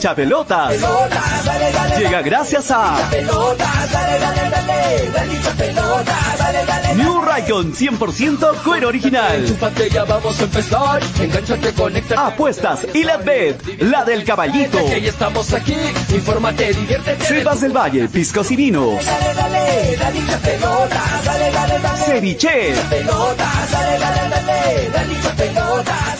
hincha pelotas. Llega gracias a New Raycon 100% cuero original. vamos a empezar. Engánchate, conecta. Apuestas y la bet, la del caballito. Que ya estamos aquí. Infórmate, diviértete. Sebas del Valle, piscos y vinos. Dale, dale, dale. Dale, dale, dale. Ceviche. Pelota, dale, dale, dale. Dale. Dale.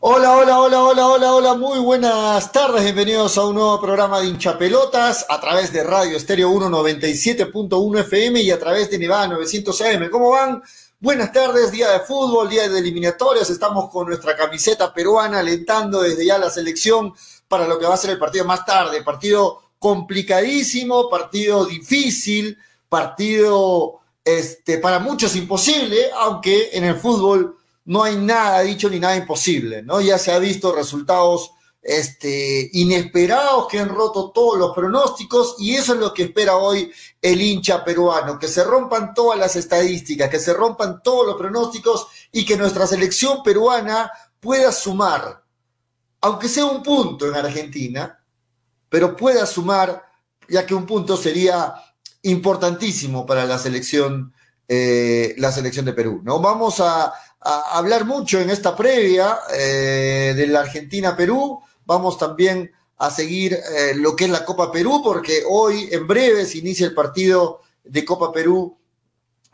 Hola, hola, hola, hola, hola, hola, muy buenas tardes, bienvenidos a un nuevo programa de hinchapelotas a través de Radio Estéreo 197.1 FM y a través de Nevada 900 AM. ¿Cómo van? Buenas tardes, día de fútbol, día de eliminatorias, estamos con nuestra camiseta peruana alentando desde ya la selección para lo que va a ser el partido más tarde, partido complicadísimo, partido difícil, partido este, para muchos imposible, aunque en el fútbol no hay nada dicho ni nada imposible, ¿no? Ya se ha visto resultados este, inesperados que han roto todos los pronósticos y eso es lo que espera hoy el hincha peruano, que se rompan todas las estadísticas, que se rompan todos los pronósticos y que nuestra selección peruana pueda sumar, aunque sea un punto en Argentina, pero pueda sumar, ya que un punto sería importantísimo para la selección, eh, la selección de Perú, ¿no? Vamos a a hablar mucho en esta previa eh, de la Argentina-Perú. Vamos también a seguir eh, lo que es la Copa Perú, porque hoy en breve se inicia el partido de Copa Perú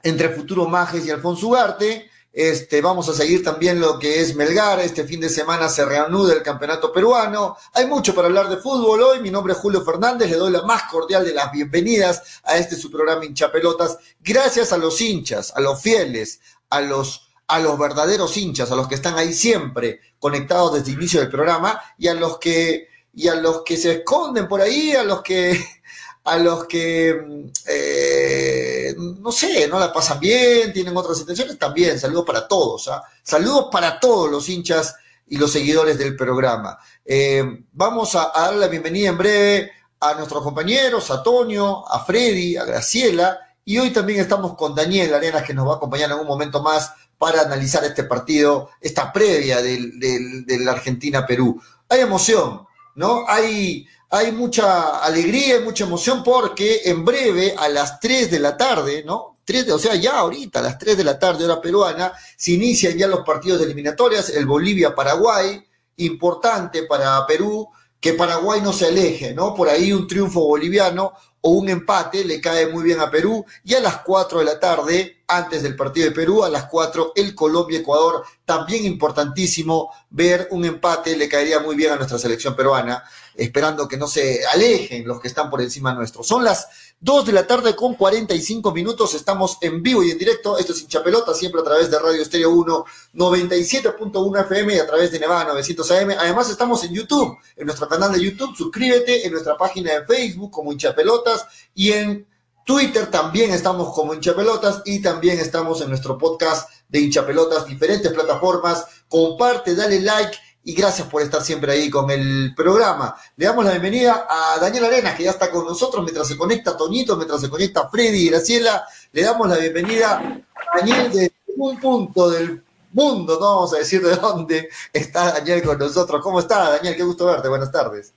entre Futuro Majes y Alfonso Ugarte. Este, vamos a seguir también lo que es Melgar. Este fin de semana se reanuda el campeonato peruano. Hay mucho para hablar de fútbol hoy. Mi nombre es Julio Fernández. Le doy la más cordial de las bienvenidas a este su programa Hinchapelotas. Gracias a los hinchas, a los fieles, a los a los verdaderos hinchas, a los que están ahí siempre conectados desde el inicio del programa y a los que y a los que se esconden por ahí, a los que a los que eh, no sé, no la pasan bien, tienen otras intenciones, también saludos para todos, ¿ah? saludos para todos los hinchas y los seguidores del programa. Eh, vamos a, a dar la bienvenida en breve a nuestros compañeros, a Toño, a Freddy, a Graciela, y hoy también estamos con Daniel Arenas que nos va a acompañar en un momento más para analizar este partido, esta previa del, Argentina-Perú. Hay emoción, ¿no? Hay, hay mucha alegría y mucha emoción porque en breve, a las 3 de la tarde, ¿no? 3 de, o sea, ya ahorita, a las 3 de la tarde, hora peruana, se inician ya los partidos de eliminatorias, el Bolivia-Paraguay, importante para Perú, que Paraguay no se aleje, ¿no? Por ahí un triunfo boliviano o un empate le cae muy bien a Perú. Y a las 4 de la tarde, antes del partido de Perú, a las 4 el Colombia-Ecuador, también importantísimo ver un empate, le caería muy bien a nuestra selección peruana, esperando que no se alejen los que están por encima nuestro. Son las 2 de la tarde con 45 minutos, estamos en vivo y en directo, esto es Hinchapelota, siempre a través de Radio Estéreo 1, 97.1 FM y a través de Nevada 900 AM. Además estamos en YouTube, en nuestro canal de YouTube, suscríbete, en nuestra página de Facebook como Hinchapelotas y en Twitter también estamos como Hinchapelotas y también estamos en nuestro podcast de Hinchapelotas, diferentes plataformas. Comparte, dale like y gracias por estar siempre ahí con el programa. Le damos la bienvenida a Daniel Arenas, que ya está con nosotros mientras se conecta Toñito, mientras se conecta Freddy y Graciela. Le damos la bienvenida a Daniel de un punto del mundo, no vamos a decir de dónde está Daniel con nosotros. ¿Cómo está, Daniel? Qué gusto verte. Buenas tardes.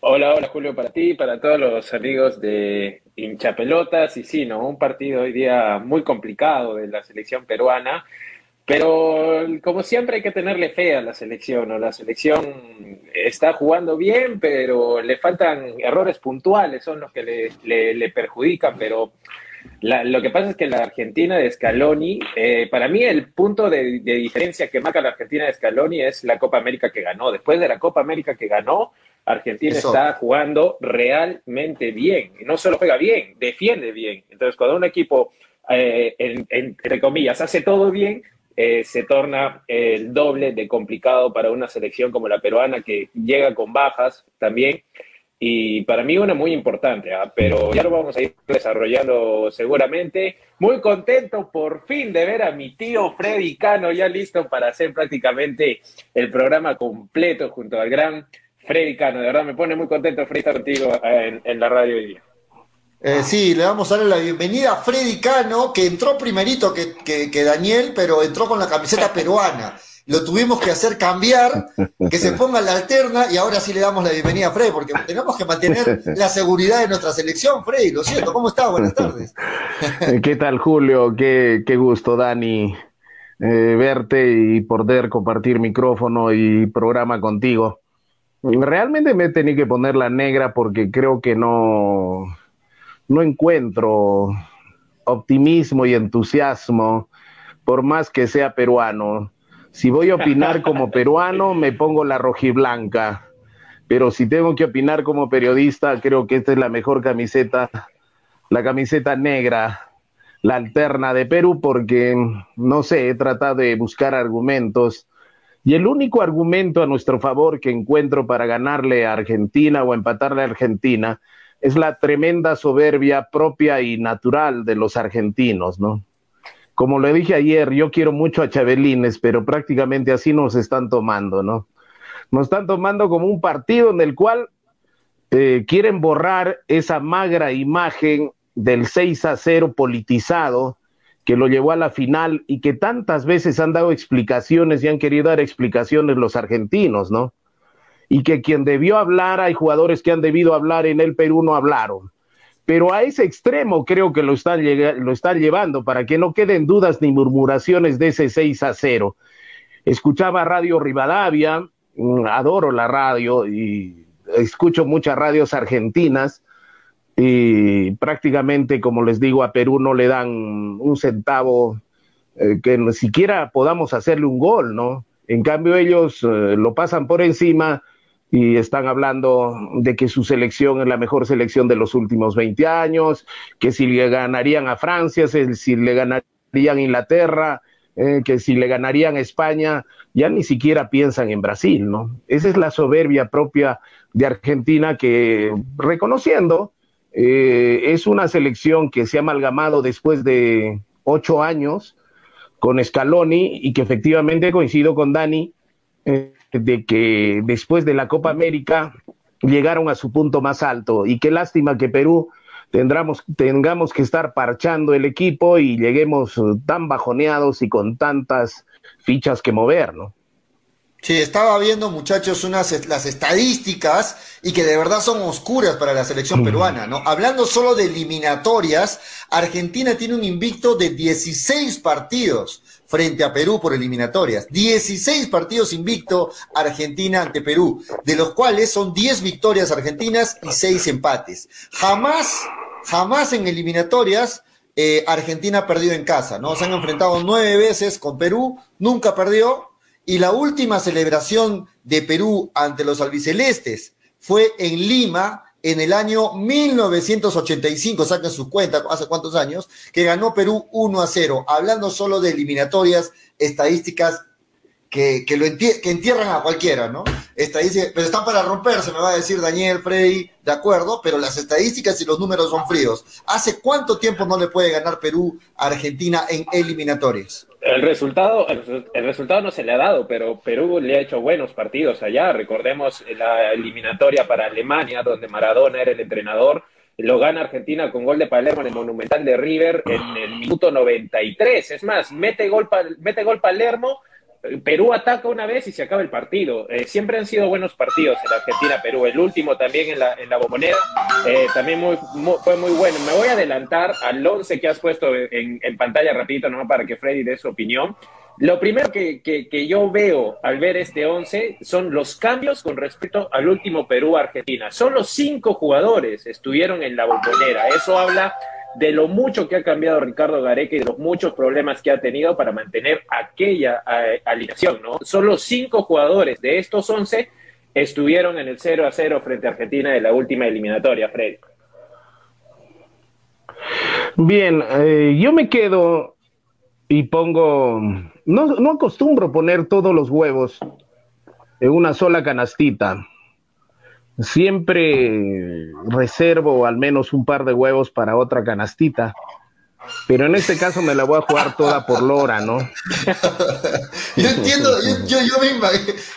Hola, hola Julio, para ti, para todos los amigos de hinchapelotas. Y sí, ¿no? Un partido hoy día muy complicado de la selección peruana. Pero como siempre hay que tenerle fe a la selección, ¿no? La selección está jugando bien, pero le faltan errores puntuales, son los que le, le, perjudican, pero lo que pasa es que la Argentina de Scaloni, eh, para mí el punto de, de, diferencia que marca la Argentina de Scaloni es la Copa América que ganó. Después de la Copa América que ganó, Argentina está jugando realmente bien. Y no solo juega bien, defiende bien. Entonces, cuando un equipo, eh, entre comillas, hace todo bien, eh, se torna el doble de complicado para una selección como la peruana que llega con bajas también. Y para mí una muy importante, ¿ah? pero ya lo vamos a ir desarrollando seguramente. Muy contento por fin de ver a mi tío Freddy Cano ya listo para hacer prácticamente el programa completo junto al gran Freddy Cano. De verdad me pone muy contento Freddy estar contigo en, la radio hoy día. Eh, sí, le vamos a darle la bienvenida a Freddy Cano, que entró primerito que, que, Daniel, pero entró con la camiseta peruana. lo tuvimos que hacer cambiar, que se ponga la alterna y ahora sí le damos la bienvenida a Freddy, porque tenemos que mantener la seguridad de nuestra selección, Freddy. Lo siento, ¿cómo estás? Buenas tardes. ¿Qué tal, Julio? Qué, qué gusto, Dani, eh, verte y poder compartir micrófono y programa contigo. Realmente me he tenido que poner la negra porque creo que no, no encuentro optimismo y entusiasmo, por más que sea peruano. Si voy a opinar como peruano, me pongo la rojiblanca. Pero si tengo que opinar como periodista, creo que esta es la mejor camiseta, la camiseta negra, la alterna de Perú, porque, no sé, he tratado de buscar argumentos. Y el único argumento a nuestro favor que encuentro para ganarle a Argentina o empatarle a Argentina es la tremenda soberbia propia y natural de los argentinos, ¿no? Como le dije ayer, yo quiero mucho a Chabelines, pero prácticamente así nos están tomando, ¿no? Nos están tomando como un partido en el cual eh, quieren borrar esa magra imagen del 6 a 0 politizado que lo llevó a la final y que tantas veces han dado explicaciones y han querido dar explicaciones los argentinos, ¿no? Y que quien debió hablar, hay jugadores que han debido hablar en el Perú no hablaron. Pero a ese extremo creo que lo están, lo están llevando para que no queden dudas ni murmuraciones de ese 6 a 0. Escuchaba Radio Rivadavia, mm, adoro la radio y escucho muchas radios argentinas y prácticamente, como les digo, a Perú no le dan un centavo eh, que ni siquiera podamos hacerle un gol, ¿no? En cambio ellos eh, lo pasan por encima y están hablando de que su selección es la mejor selección de los últimos 20 años, que si le ganarían a Francia, si le ganarían a Inglaterra, eh, que si le ganarían a España, ya ni siquiera piensan en Brasil, ¿no? Esa es la soberbia propia de Argentina que, reconociendo, eh, es una selección que se ha amalgamado después de ocho años con Scaloni y que efectivamente coincido con Dani, eh, de que después de la Copa América llegaron a su punto más alto y qué lástima que Perú tendremos, tengamos que estar parchando el equipo y lleguemos eh, tan bajoneados y con tantas fichas que mover, ¿no? Sí, estaba viendo, muchachos, unas las estadísticas y que de verdad son oscuras para la selección peruana, ¿no? Hablando solo de eliminatorias, Argentina tiene un invicto de 16 partidos frente a Perú por eliminatorias. 16 partidos invicto Argentina ante Perú, de los cuales son 10 victorias argentinas y 6 empates. Jamás, jamás en eliminatorias eh, Argentina ha perdido en casa, ¿no? Se han enfrentado nueve veces con Perú, nunca perdió, y la última celebración de Perú ante los albicelestes fue en Lima en el año 1985, saquen su cuenta, hace cuántos años, que ganó Perú 1 a 0, hablando solo de eliminatorias estadísticas que, que, lo que entierran a cualquiera, ¿no? Estadísticas, pero están para romperse, me va a decir Daniel, Freddy, de acuerdo, pero las estadísticas y los números son fríos. ¿Hace cuánto tiempo no le puede ganar Perú a Argentina en eliminatorias? El resultado, el, resultado no se le ha dado, pero Perú le ha hecho buenos partidos allá. Recordemos la eliminatoria para Alemania, donde Maradona era el entrenador. Lo gana Argentina con gol de Palermo en el Monumental de River en el minuto 93. Es más, mete gol, mete gol Palermo Perú ataca una vez y se acaba el partido. Eh, siempre han sido buenos partidos en Argentina-Perú. El último también en la, en bombonera eh, también muy, fue muy bueno. Me voy a adelantar al 11 que has puesto en, pantalla rapidito, nomás para que Freddy dé su opinión. Lo primero que, que, yo veo al ver este 11 son los cambios con respecto al último Perú-Argentina. Solo cinco jugadores estuvieron en la bombonera. Eso habla de lo mucho que ha cambiado Ricardo Gareca y de los muchos problemas que ha tenido para mantener aquella eh, alineación, ¿no? Solo cinco jugadores de estos once estuvieron en el 0 a 0 frente a Argentina de la última eliminatoria, Fred. Bien, eh, yo me quedo y pongo, no, no acostumbro poner todos los huevos en una sola canastita siempre reservo al menos un par de huevos para otra canastita. Pero en este caso me la voy a jugar toda por Lora, ¿no? yo entiendo, yo, yo, misma,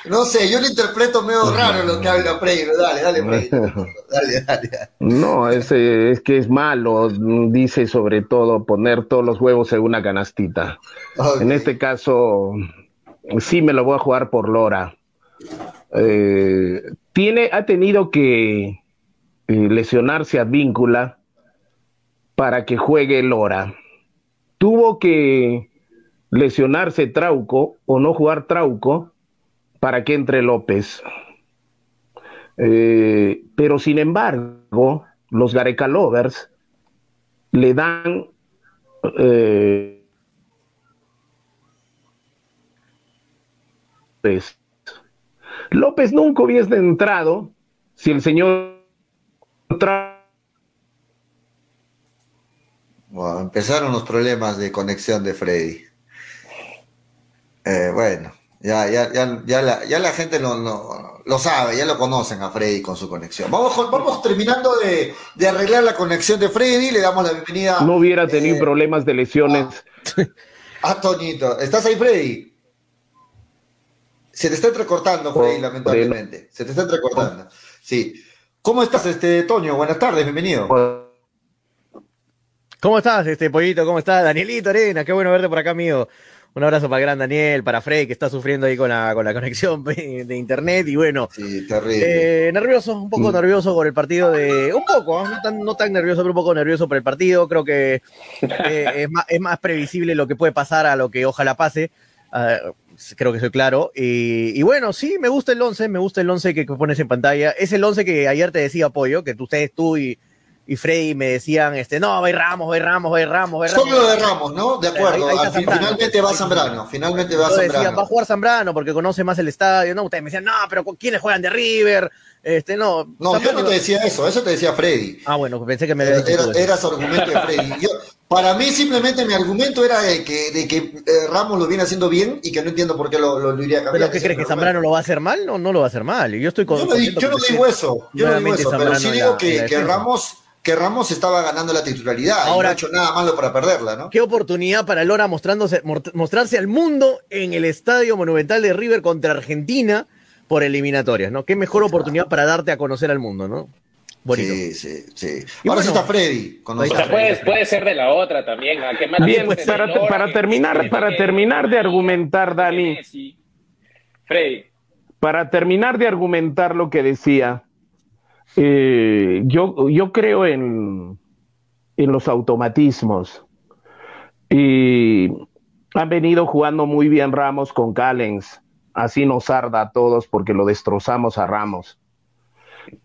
no sé, yo lo interpreto medio raro lo que habla Frey, dale, dale, Frey. Dale, dale, No, es, es que es malo, dice sobre todo poner todos los huevos en una canastita. En este caso, sí me lo voy a jugar por Lora. Eh, tiene, ha tenido que eh, lesionarse a Víncula para que juegue Lora. Tuvo que lesionarse Trauco o no jugar Trauco para que entre López. Eh, pero sin embargo, los Gareca Lovers le dan eh, pues, López nunca hubiese entrado si el señor bueno, empezaron los problemas de conexión de Freddy. Eh, bueno, ya, ya, ya, ya, la, ya la gente lo, lo, sabe, ya lo conocen a Freddy con su conexión. Vamos, vamos terminando de, de, arreglar la conexión de Freddy, le damos la bienvenida. No hubiera tenido eh, problemas de lesiones. A, a, Toñito, ¿estás ahí, Freddy? Se te está entrecortando, Freddy, lamentablemente. Se te está entrecortando. Sí. ¿Cómo estás, este Toño? Buenas tardes, bienvenido. ¿Cómo estás, este pollito? ¿Cómo estás? Danielito Arena, qué bueno verte por acá, amigo. Un abrazo para el gran Daniel, para Frey, que está sufriendo ahí con la, con la conexión de internet. Y bueno, sí, terrible. Eh, nervioso, un poco mm. nervioso por el partido de. Un poco, no tan, no tan nervioso, pero un poco nervioso por el partido. Creo que eh, es, más, es, más, previsible lo que puede pasar a lo que ojalá pase. Uh, creo que soy claro. Y, y, bueno, sí, me gusta el 11, me gusta el 11 que, que pones en pantalla. Es el 11 que ayer te decía Pollo, que ustedes, tú y y Freddy me decían, este, no, va Ramos, va Ramos, va Ramos, va Ramos. Solo de Ramos, ¿no? De acuerdo. Ahí, ahí finalmente va Zambrano, finalmente va Zambrano. Decían, va a jugar Zambrano porque conoce más el estadio, ¿no? Ustedes me decían, no, pero ¿quiénes juegan de River? Este, no. No, Zambrano... yo no te decía eso, eso te decía Freddy. Ah, bueno, pensé que me era, era, era su argumento de Freddy. Yo, para mí simplemente mi argumento era de que, de que eh, Ramos lo viene haciendo bien y que no entiendo por qué lo, lo, lo iría a cambiar. ¿Pero qué crees? ¿Que Zambrano lo va a hacer mal? No, no lo va a hacer mal. Yo estoy con, Yo no, yo no digo eso, yo no digo eso, pero sí digo que, que Ramos que Ramos estaba ganando la titularidad Ahora, y no ha hecho nada malo para perderla, ¿no? Qué oportunidad para Lora mostrándose, mostrarse al mundo en el Estadio Monumental de River contra Argentina por eliminatorias, ¿no? Qué mejor oportunidad para darte a conocer al mundo, ¿no? Bonito. Sí, sí, sí. Ahora bueno, sí está Freddy. Con o sea, puede, puede, ser de la otra también. ¿A qué más Bien, pues para, para terminar, para terminar de argumentar, Dani. Freddy. Para terminar de argumentar lo que decía, eh, yo, yo creo en, en los automatismos. Y han venido jugando muy bien Ramos con Callens. Así nos arda a todos porque lo destrozamos a Ramos.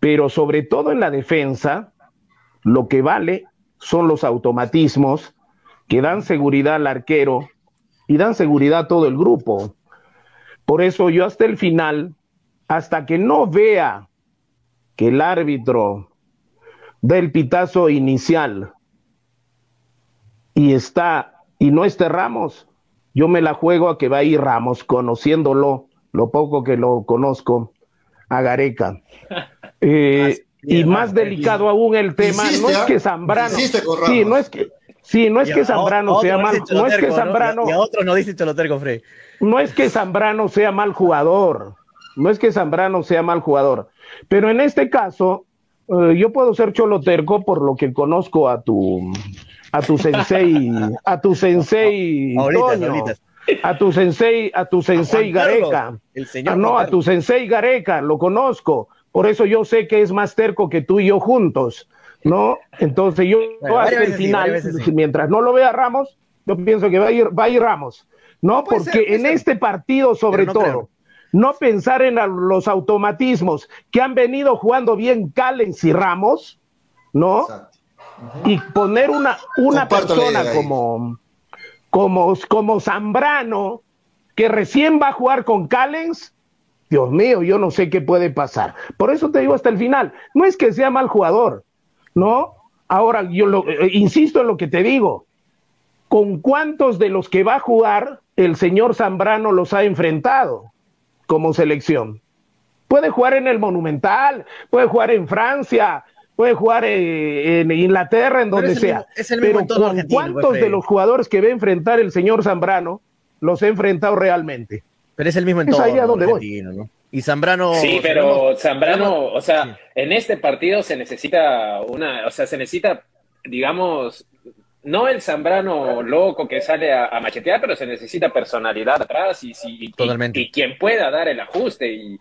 Pero sobre todo en la defensa, lo que vale son los automatismos que dan seguridad al arquero y dan seguridad a todo el grupo. Por eso yo hasta el final, hasta que no vea que el árbitro del pitazo inicial y está y no esté Ramos, yo me la juego a que va a ir Ramos, conociéndolo, lo poco que lo conozco, a Gareca. Eh, y más delicado aún el tema, no es que Zambrano, sí, no es que, sí, no es que Zambrano sea mal, no es que Zambrano, y a otros no dicen Choloterco, Frey. No es que Zambrano sea mal jugador, no es que Zambrano sea mal jugador, pero en este caso, eh, yo puedo ser choloterco por lo que conozco a tu, a tu sensei, a tu sensei, Toño, a tu sensei, a tu sensei Gareca, el señor ah, no, a tu sensei Gareca, lo conozco, por eso yo sé que es más terco que tú y yo juntos, ¿no? Entonces yo bueno, hasta el final, sí, mientras no lo vea Ramos, yo pienso que va a ir, va a ir Ramos, ¿no? Porque ser, en ser. este partido, sobre no todo, creo no pensar en los automatismos que han venido jugando bien Callens y Ramos, ¿no? Y poner una, una persona como, como, como Zambrano, que recién va a jugar con Callens, Dios mío, yo no sé qué puede pasar. Por eso te digo hasta el final, no es que sea mal jugador, ¿no? Ahora, yo lo, eh, insisto en lo que te digo, ¿con cuántos de los que va a jugar el señor Zambrano los ha enfrentado? como selección. Puede jugar en el Monumental, puede jugar en Francia, puede jugar eh, en Inglaterra, en donde es sea. El, es el Pero ¿con ¿cuántos de los jugadores que va a enfrentar el señor Zambrano los ha enfrentado realmente? Pero es el mismo en es todo. ahí a donde voy. ¿no? Y Zambrano. Sí, pero Zambrano, o sea, sí. en este partido se necesita una, o sea, se necesita, digamos, no el Zambrano loco que sale a, machetear, pero se necesita personalidad atrás y, y, y, quien pueda dar el ajuste. Y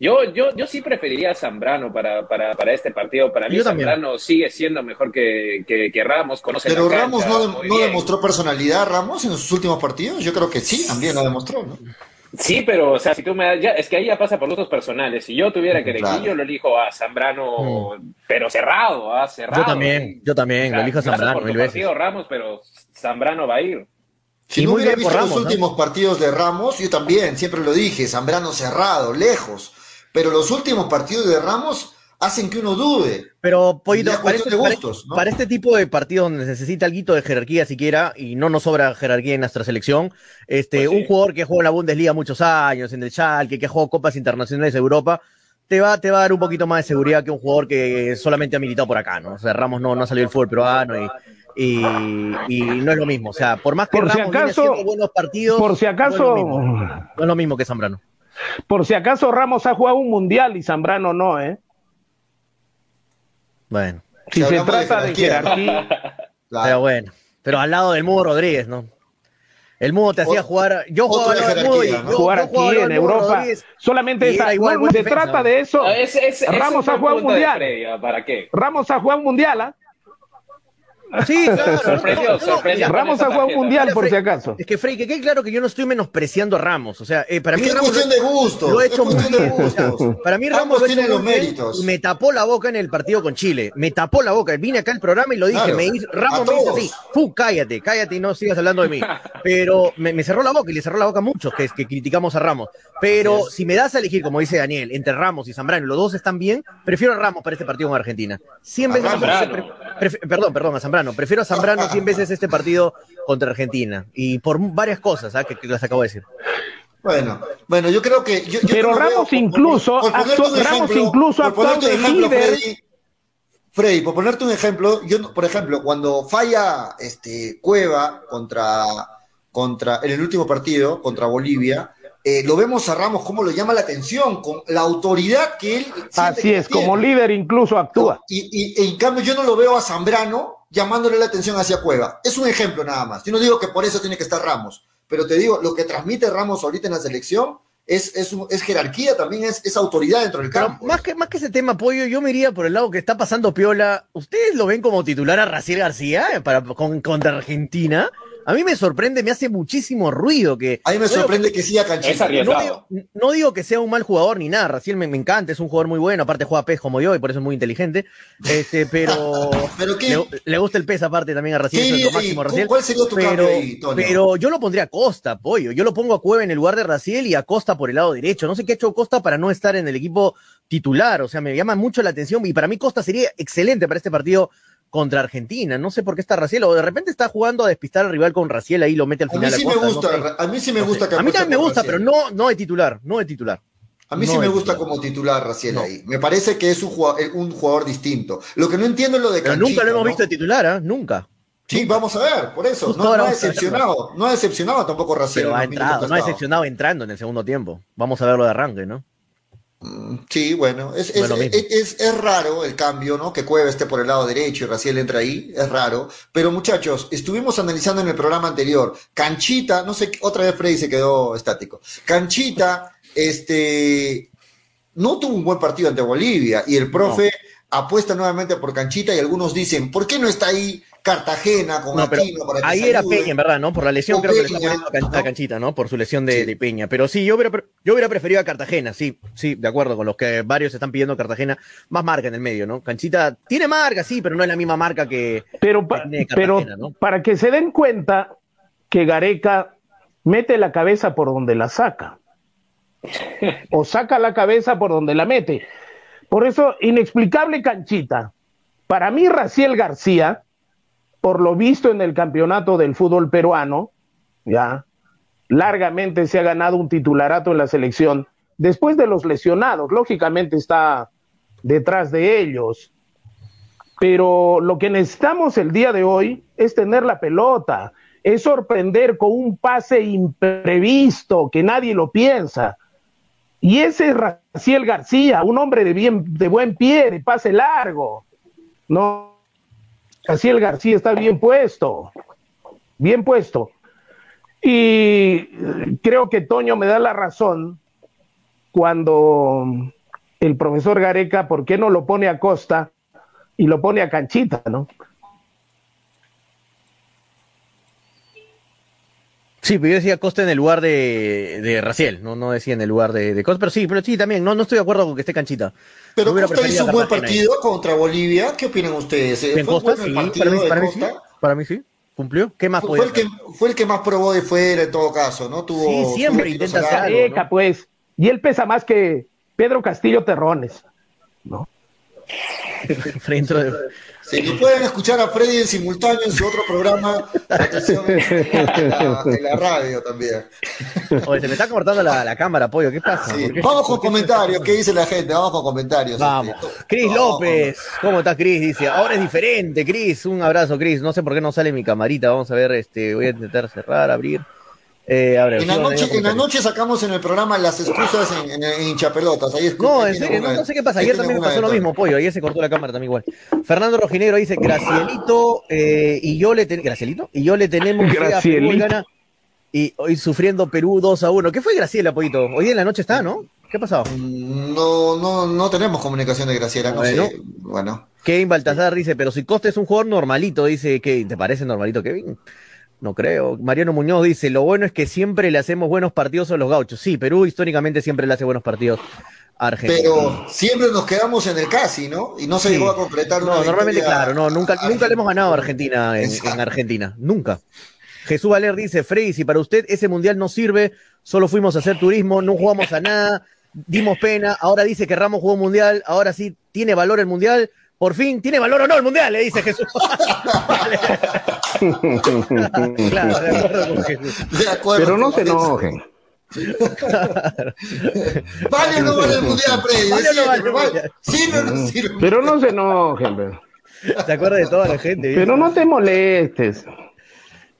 yo, yo, yo sí preferiría a Zambrano para, para, para este partido. Para mí, Zambrano sigue siendo mejor que, que, Ramos. Conoce pero Ramos no, no demostró personalidad, Ramos, en sus últimos partidos. Yo creo que sí, también lo demostró, ¿no? Sí, pero, o sea, si tú me das, ya, es que ahí ya pasa por gustos personales. Si yo tuviera que elegir, yo lo elijo a Zambrano, mm. pero cerrado, a cerrado. Yo también, yo también, lo elijo a Zambrano mil veces. Ramos, pero Zambrano va a ir. Si no hubiera visto los últimos partidos de Ramos, yo también, siempre lo dije, Zambrano cerrado, lejos. Pero los últimos partidos de Ramos hacen que uno dude. Pero, Pollito, para, este, para, este tipo de partidos donde se necesita algo de jerarquía siquiera, y no nos sobra jerarquía en nuestra selección, este, pues un jugador que juega en la Bundesliga muchos años, en el Schalke, que juega copas internacionales de Europa, te va, te va a dar un poquito más de seguridad que un jugador que solamente ha militado por acá, ¿no? O sea, Ramos no, no salió del fútbol peruano y, y, no es lo mismo. O sea, por más que por Ramos si acaso, buenos partidos, por si acaso, no es, lo mismo, que Zambrano. Por si acaso Ramos ha jugado un mundial y Zambrano no, ¿eh? Bueno. Si, se trata de jerarquía. Pero bueno, pero al lado del Mudo Rodríguez, ¿no? El Mudo te hacía jugar. Yo jugaba al Mudo y jugar aquí en Europa. Solamente esa, igual se trata de eso. Ramos ha jugado un mundial. ¿Para qué? Ramos ha jugado un mundial, ¿ah? Sí, claro. sorprendió, sorprendió. Ramos ha jugado un mundial, por si acaso. Es que, Frey, que quede claro que yo no estoy menospreciando a Ramos. O sea, eh, para mí. Es cuestión de gusto. Lo he hecho muy bien. para mí, Ramos tiene los méritos. Y me tapó la boca en el partido con Chile. Me tapó la boca. Vine acá al programa y lo dije. me, Ramos me dice así: Fu, cállate, cállate y no sigas hablando de mí. Pero me, cerró la boca y le cerró la boca a muchos que, que criticamos a Ramos. Pero si me das a elegir, como dice Daniel, entre Ramos y Zambrano, los dos están bien, prefiero a Ramos para este partido con Argentina. 100 veces. Perdón, perdón, a Zambrano. Prefiero a Zambrano 100 veces este partido contra Argentina. Y por varias cosas ¿ah? que, las acabo de decir. Bueno, bueno, yo creo que. Pero Ramos, incluso, Ramos incluso actuó de líder. Freddy, por ponerte un ejemplo, yo, por ejemplo, cuando falla este Cueva contra, contra en el último partido contra Bolivia, eh, lo vemos a Ramos cómo lo llama la atención, con la autoridad que él. Así es, como líder incluso actúa. Y, y, en cambio yo no lo veo a Zambrano llamándole la atención hacia Cueva. Es un ejemplo nada más. Yo no digo que por eso tiene que estar Ramos, pero te digo, lo que transmite Ramos ahorita en la selección es, es, es jerarquía, también es, es, autoridad dentro del campo. más, que, más que ese tema, Pollo, yo me iría por el lado que está pasando Piola. ¿Ustedes lo ven como titular a Raciel García eh, para, con, contra Argentina? A mí me sorprende, me hace muchísimo ruido que. A mí me sorprende que, siga canchita. No digo, que sea un mal jugador ni nada, Raciel me, encanta, es un jugador muy bueno, aparte juega pez como yo y por eso es muy inteligente. Este, pero. ¿Pero Le, gusta el pez aparte también a Raciel, máximo ¿Cuál sería tu pero, pero yo lo pondría a Costa, pollo. Yo lo pongo a Cueva en el lugar de Raciel y a Costa por el lado derecho. No sé qué ha hecho Costa para no estar en el equipo titular. O sea, me llama mucho la atención y para mí Costa sería excelente para este partido contra Argentina. No sé por qué está Raciel, o de repente está jugando a despistar al rival con Raciel, ahí lo mete al final. A mí sí me gusta, a mí sí me gusta A mí también me gusta, pero no, no de titular, no de titular. A mí sí me gusta como titular Raciel ahí. Me parece que es un jugador, eh, un jugador, distinto. Lo que no entiendo es lo de Pero nunca lo hemos visto de titular, ¿eh? Nunca. Sí, vamos a ver, por eso. No, ha decepcionado, no ha decepcionado tampoco Raciel. Pero ha entrado, no ha decepcionado entrando en el segundo tiempo. Vamos a verlo de arranque, ¿no? Sí, bueno, es, es, raro el cambio, ¿no? Que Cueva esté por el lado derecho y Raciel entra ahí, es raro. Pero muchachos, estuvimos analizando en el programa anterior, Canchita, no sé, otra vez Freddy se quedó estático. Canchita, este, no tuvo un buen partido ante Bolivia y el profe apuesta nuevamente por Canchita y algunos dicen, ¿por qué no está ahí Cartagena con Aquino para que Ahí era Peña, en verdad, ¿no? Por la lesión creo que le está poniendo a Canchita, ¿no? Por su lesión de, Peña. Pero sí, yo hubiera, yo hubiera preferido a Cartagena, sí, sí, de acuerdo con los que varios están pidiendo Cartagena. Más marca en el medio, ¿no? Canchita tiene marca, sí, pero no es la misma marca que. Pero, pero para que se den cuenta que Gareca mete la cabeza por donde la saca. o saca la cabeza por donde la mete. Por eso, inexplicable Canchita. Para mí, Raciel García por lo visto en el campeonato del fútbol peruano, ya largamente se ha ganado un titularato en la selección después de los lesionados, lógicamente está detrás de ellos. Pero lo que necesitamos el día de hoy es tener la pelota, es sorprender con un pase imprevisto que nadie lo piensa. Y ese es Raciel García, un hombre de, bien, de buen pie, de pase largo. No, Raciel García está bien puesto, bien puesto. Y creo que Toño me da la razón cuando el profesor Gareca, ¿por qué no lo pone a Costa y lo pone a Canchita, no? Sí, pero yo decía Costa en el lugar de, de Raciel, no, no decía en el lugar de, de, Costa, pero sí, pero sí, también, no, no estoy de acuerdo con que esté Canchita. Pero Costa hizo un buen partido ahí. contra Bolivia, ¿qué opinan ustedes? ¿En Costa? Sí, para mí, para, mí sí, para mí sí. ¿Cumplió? ¿Qué más fue, fue el que Fue el que más probó de fuera en todo caso, ¿no? Tuvo, sí, siempre tuvo intenta hacer algo, ¿no? pues. Y él pesa más que Pedro Castillo Terrones, ¿no? de... Si sí, pueden escuchar a Freddy en simultáneo en su otro programa, atención, en, la, en la radio también. Oye, se me está cortando la, la cámara, pollo, ¿qué pasa? Sí. Vamos con comentarios, ¿qué dice la gente? Vamos con comentarios. Vamos. Cris López, ¿cómo estás, Cris? Dice, ahora es diferente, Cris. Un abrazo, Cris. No sé por qué no sale mi camarita. Vamos a ver, este, voy a intentar cerrar, abrir. Eh, en, la noche, en la noche sacamos en el programa las excusas en, en. Ahí no, en serio, no, no, sé qué pasa. Ayer también me pasó lo mismo, pollo. Ayer se cortó la cámara también igual. Fernando Rojinegro dice, Gracielito, eh, y yo le tenemos. ¿Gracielito? Y yo le tenemos Gracielito. Y hoy sufriendo Perú 2 a 1. ¿Qué fue Graciela, pollito? Hoy en la noche está, ¿no? ¿Qué ha pasado? No, no, no tenemos comunicación de Graciela, no bueno. sé. Bueno. Kevin Baltazar dice, pero si Costa es un jugador normalito, dice que ¿te parece normalito, Kevin? No creo. Mariano Muñoz dice, lo bueno es que siempre le hacemos buenos partidos a los gauchos. Sí, Perú históricamente siempre le hace buenos partidos a Argentina. Pero siempre nos quedamos en el casi, ¿no? Y no se sí. llegó a completar No, normalmente, claro, no, nunca, nunca le hemos ganado a Argentina en, en, Argentina. Nunca. Jesús Valer dice, Frey, si para usted ese mundial no sirve, solo fuimos a hacer turismo, no jugamos a nada, dimos pena, ahora dice que Ramos jugó mundial, ahora sí tiene valor el mundial, por fin, ¿tiene valor o no el mundial? Le dice Jesús. claro, de acuerdo con Jesús. De acuerdo Pero no se enojen. vale o no vale el mundial, Freddy. Vale no vale mundial. Sí, no, no sirve. Pero no se enojen. Pero. ¿Te acuerdas de toda la gente? Pero no te molestes.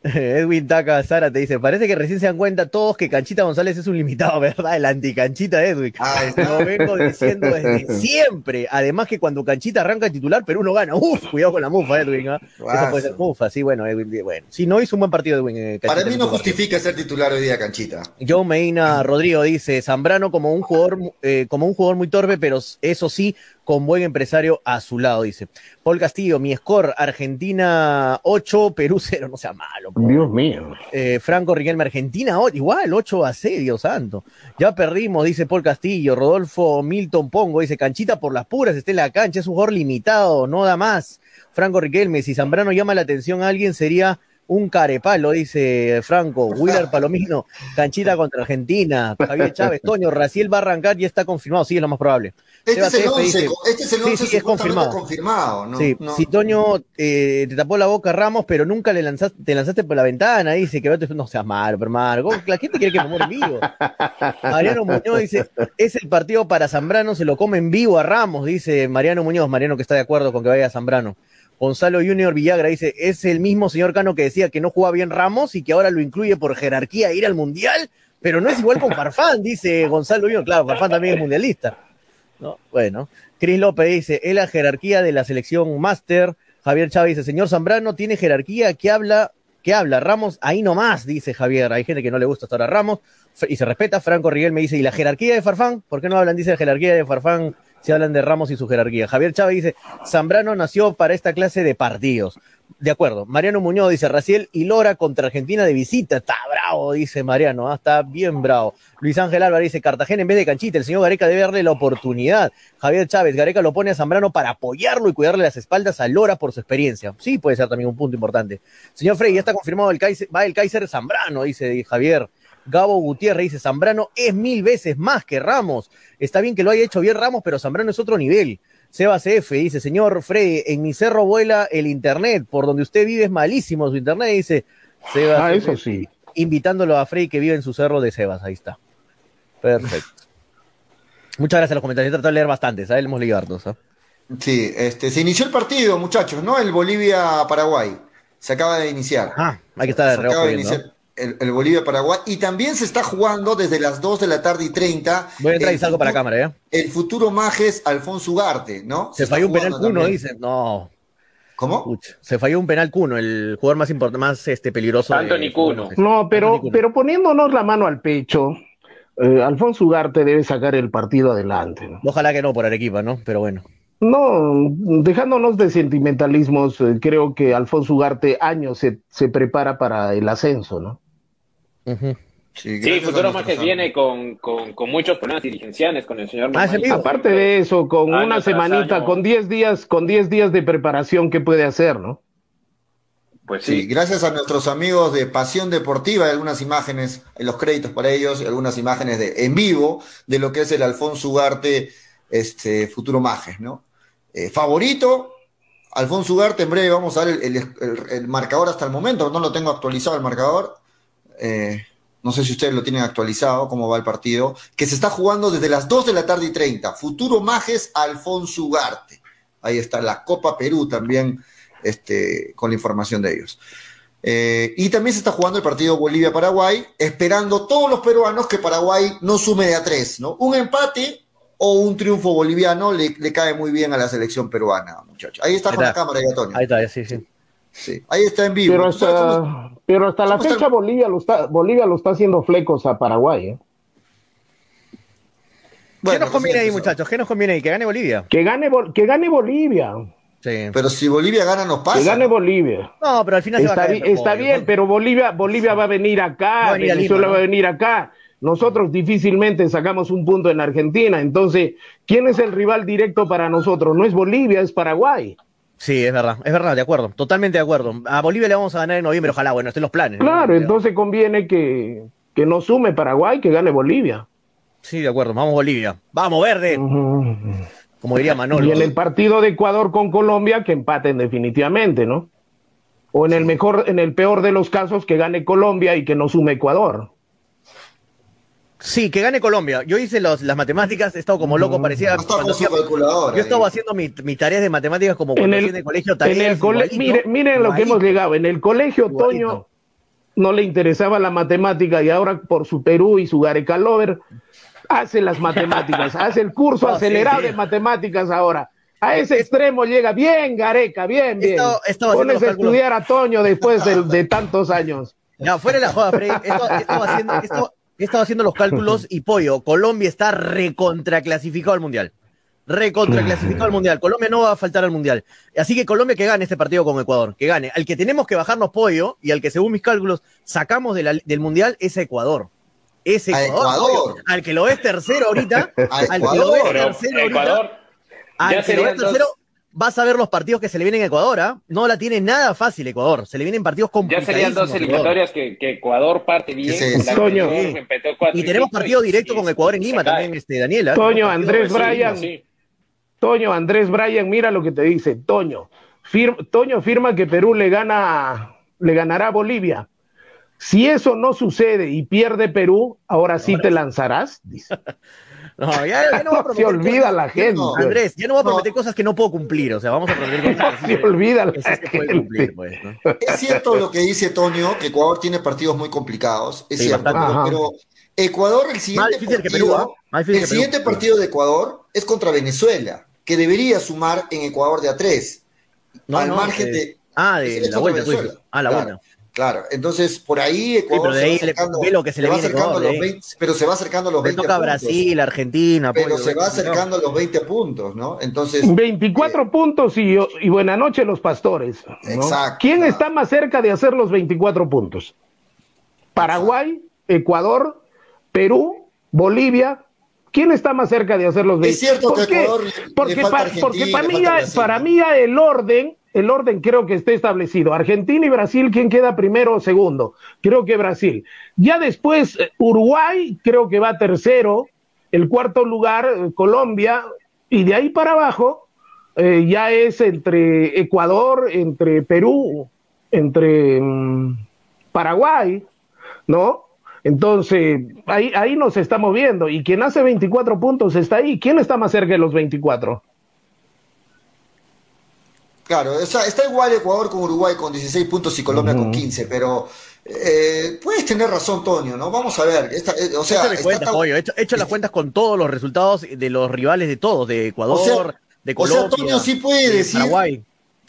Edwin Taca Sara te dice, parece que recién se dan cuenta todos que Canchita González es un limitado, ¿verdad? El anticanchita Edwin. Ay, Lo vengo diciendo desde siempre. Además que cuando Canchita arranca titular, Perú no gana. Uf, cuidado con la mufa, Edwin. ¿eh? Eso puede ser mufa, sí, bueno, Edwin. Bueno, si no hizo un buen partido Edwin. Eh, Para mí no justifica ser titular hoy día Canchita. Joe Meina Rodrigo dice, Zambrano como un jugador, eh, como un jugador muy torpe, pero eso sí, con buen empresario a su lado, dice. Paul Castillo, mi score, Argentina 8, Perú 0, no sea malo. Dios mío. Eh, Franco Riquelme, Argentina 8, igual, 8 a 6, Dios santo. Ya perdimos, dice Paul Castillo. Rodolfo Milton Pongo, dice, canchita por las puras, está en la cancha, es un jugador limitado, no da más. Franco Riquelme, si Zambrano llama la atención a alguien, sería un carepalo, dice Franco. Willer Palomino, canchita contra Argentina. Javier Chávez, Toño, Raciel va a arrancar, ya está confirmado, sí, es lo más probable. Este es, el 11, dice, este es el 11, sí, sí, es confirmado. confirmado ¿no? Sí, no. si Toño eh, te tapó la boca Ramos, pero nunca le lanzaste, te lanzaste por la ventana, dice que no seas malo, pero Marco, la gente quiere que me muera en vivo. Mariano Muñoz dice, es el partido para Zambrano, se lo come en vivo a Ramos, dice Mariano Muñoz, Mariano que está de acuerdo con que vaya a Zambrano. Gonzalo Junior Villagra dice, es el mismo señor Cano que decía que no jugaba bien Ramos y que ahora lo incluye por jerarquía a ir al Mundial, pero no es igual con Farfán, dice Gonzalo Junior, claro, Farfán también es mundialista. ¿No? Bueno, Cris López dice, es la jerarquía de la selección máster. Javier Chávez dice, señor Zambrano tiene jerarquía, ¿qué habla? ¿Qué habla? Ramos, ahí nomás, dice Javier. Hay gente que no le gusta estar a Ramos y se respeta. Franco Riguel me dice, ¿y la jerarquía de Farfán? ¿Por qué no hablan, dice, de jerarquía de Farfán si hablan de Ramos y su jerarquía? Javier Chávez dice, Zambrano nació para esta clase de partidos. De acuerdo. Mariano Muñoz dice, Raciel y Lora contra Argentina de visita. Está bravo, dice Mariano. ¿eh? Está bien bravo. Luis Ángel Álvarez dice, Cartagena en vez de canchita. El señor Gareca debe darle la oportunidad. Javier Chávez, Gareca lo pone a Zambrano para apoyarlo y cuidarle las espaldas a Lora por su experiencia. Sí, puede ser también un punto importante. Señor Frey, ya está confirmado el Kaiser, va el Kaiser Zambrano, dice Javier. Gabo Gutiérrez dice, Zambrano es mil veces más que Ramos. Está bien que lo haya hecho bien Ramos, pero Zambrano es otro nivel. Sebas F dice, señor Freddy, en mi cerro vuela el internet, por donde usted vive es malísimo su internet, dice Sebas. Ah, eso sí. Invitándolo a Freddy que vive en su cerro de Sebas, ahí está. Perfecto. Muchas gracias a los comentarios, he tratado de leer bastantes, ¿sabes? Hemos leído hartos. ¿eh? Sí, este, se inició el partido, muchachos, ¿no? El Bolivia-Paraguay. Se acaba de iniciar. Ah, hay que estar de reojo de iniciar. ¿no? El, el Bolivia-Paraguay. Y también se está jugando desde las 2 de la tarde y 30. Voy a entrar y salgo para la cámara, ¿ya? El futuro Majes Alfonso Ugarte, ¿no? Se, se falló un penal uno, dicen. No. ¿Cómo? se falló un penal Cuno, el jugador más importante, más este, peligroso. Anthony Cuno. No, pero, pero poniéndonos la mano al pecho, eh, Alfonso Ugarte debe sacar el partido adelante. ¿no? Ojalá que no por Arequipa, ¿no? Pero bueno. No, dejándonos de sentimentalismos, eh, creo que Alfonso Ugarte años se, se prepara para el ascenso, ¿no? Sí, Futuro Majes viene con, con, con, muchos problemas dirigenciales con el señor ah, Aparte de eso, con una semanita, con 10 días, con 10 días de preparación, ¿qué puede hacer, no? Pues sí. gracias a nuestros amigos de Pasión Deportiva, hay algunas imágenes, en los créditos para ellos, algunas imágenes de, en vivo de lo que es el Alfonso Ugarte este, Futuro Majes, ¿no? Eh, favorito, Alfonso Ugarte, en breve vamos a ver el, el, marcador hasta el momento, no lo tengo actualizado el marcador. Eh, no sé si ustedes lo tienen actualizado, cómo va el partido, que se está jugando desde las 2 de la tarde y 30. Futuro Majes, Alfonso Ugarte. Ahí está la Copa Perú también, este, con la información de ellos. Eh, y también se está jugando el partido Bolivia-Paraguay, esperando todos los peruanos que Paraguay no sume de a tres, ¿no? Un empate o un triunfo boliviano le, cae muy bien a la selección peruana, muchachos. Ahí está con la cámara, ya, Antonio. Ahí está, sí, sí. Sí, ahí está en vivo. Pero hasta, pero hasta la fecha Bolivia lo está Bolivia lo está haciendo flecos a Paraguay. ¿eh? ¿Qué nos conviene ahí, muchachos? ¿Qué nos conviene ahí? Que gane Bolivia. Que gane, que gane Bolivia. Sí. Pero si Bolivia gana, nos pasa. Que gane Bolivia. No, pero al final está, se va a está bien, pero Bolivia, Bolivia va a venir acá, Venezuela va a venir acá. Nosotros difícilmente sacamos un punto en Argentina. Entonces, ¿quién es el rival directo para nosotros? No es Bolivia, es Paraguay. Sí, es verdad, es verdad, de acuerdo, totalmente de acuerdo. A Bolivia le vamos a ganar en noviembre, ojalá, bueno, estén los planes. Claro, entonces conviene que, que no sume Paraguay, que gane Bolivia. Sí, de acuerdo, vamos Bolivia. Vamos, verde. Como diría Manolo. Y en el partido de Ecuador con Colombia, que empaten definitivamente, ¿no? O en el mejor, en el peor de los casos, que gane Colombia y que no sume Ecuador. Sí, que gane Colombia. Yo hice las matemáticas, he estado como loco, mm. parecía. yo estaba haciendo mis tareas de matemáticas como cuando en el, colegio. En el miren, lo que hemos llegado. En el colegio, Toño no le interesaba la matemática y ahora por su Perú y su Gareca Lover hace las matemáticas, hace el curso acelerado de matemáticas ahora. A ese extremo llega bien, Gareca, bien, bien. Pones a estudiar a Toño después de, tantos años. No, fuera de la joda, Freddy. Estaba haciendo, He estado haciendo los cálculos y pollo, Colombia está recontraclasificado al Mundial. Recontraclasificado al Mundial. Colombia no va a faltar al Mundial. Así que Colombia que gane este partido con Ecuador, que gane. Al que tenemos que bajarnos pollo y al que según mis cálculos sacamos del Mundial es Ecuador. Es Ecuador. Al que lo es tercero ahorita. al que lo es tercero ahorita. Al que lo es tercero vas a ver los partidos que se le vienen a Ecuador, ¿ah? No la tiene nada fácil Ecuador. Se le vienen partidos complicados. Ya serían dos eliminatorias que, Ecuador parte bien. y tenemos partido directo con Ecuador en Lima también, este, Daniela. Toño, Andrés Bryan. Toño, Andrés Bryan, mira lo que te dice. Toño, Toño firma que Perú le gana, le ganará a Bolivia. Si eso no sucede y pierde Perú, ahora sí te lanzarás. Dice. No, ya, no va a prometer. Se olvida la gente. Andrés, ya no va a prometer cosas que no puedo cumplir. O sea, vamos a prometer cosas. se olvida la gente. Pues, es cierto lo que dice Tonio, que Ecuador tiene partidos muy complicados. Es cierto, pero, Ecuador, el siguiente partido, ¿ah? el siguiente partido de Ecuador es contra Venezuela, que debería sumar en Ecuador de a tres. No, al margen de. Ah, de la vuelta, Ah, la vuelta. Claro, entonces por ahí Ecuador pero se va lo que se, le viene acercando los 20, pero se va acercando a los 20 toca Brasil, Argentina, pero se va acercando a los 20 puntos, ¿no? Entonces 24 eh, puntos y, y buena noche los pastores. Exacto. ¿Quién está más cerca de hacer los 24 puntos? Paraguay, Ecuador, Perú, Bolivia, ¿Quién está más cerca de hacer los 20? Es cierto que Ecuador porque, porque para, mí, para mí el orden el orden creo que está establecido. Argentina y Brasil, ¿quién queda primero o segundo? Creo que Brasil. Ya después, eh, Uruguay, creo que va tercero. El cuarto lugar, eh, Colombia. Y de ahí para abajo, eh, ya es entre Ecuador, entre Perú, entre mm, Paraguay, ¿no? Entonces, ahí, ahí nos estamos viendo. Y quien hace 24 puntos está ahí. ¿Quién está más cerca de los 24? Claro, está igual Ecuador con Uruguay con 16 puntos y Colombia con 15, pero eh, puedes tener razón, Toño, ¿no? Vamos a ver. Eh, o sea, he hecho, las cuentas con todos los resultados de los rivales de todos, de Ecuador, de Colombia. O sea, Toño sí puede decir.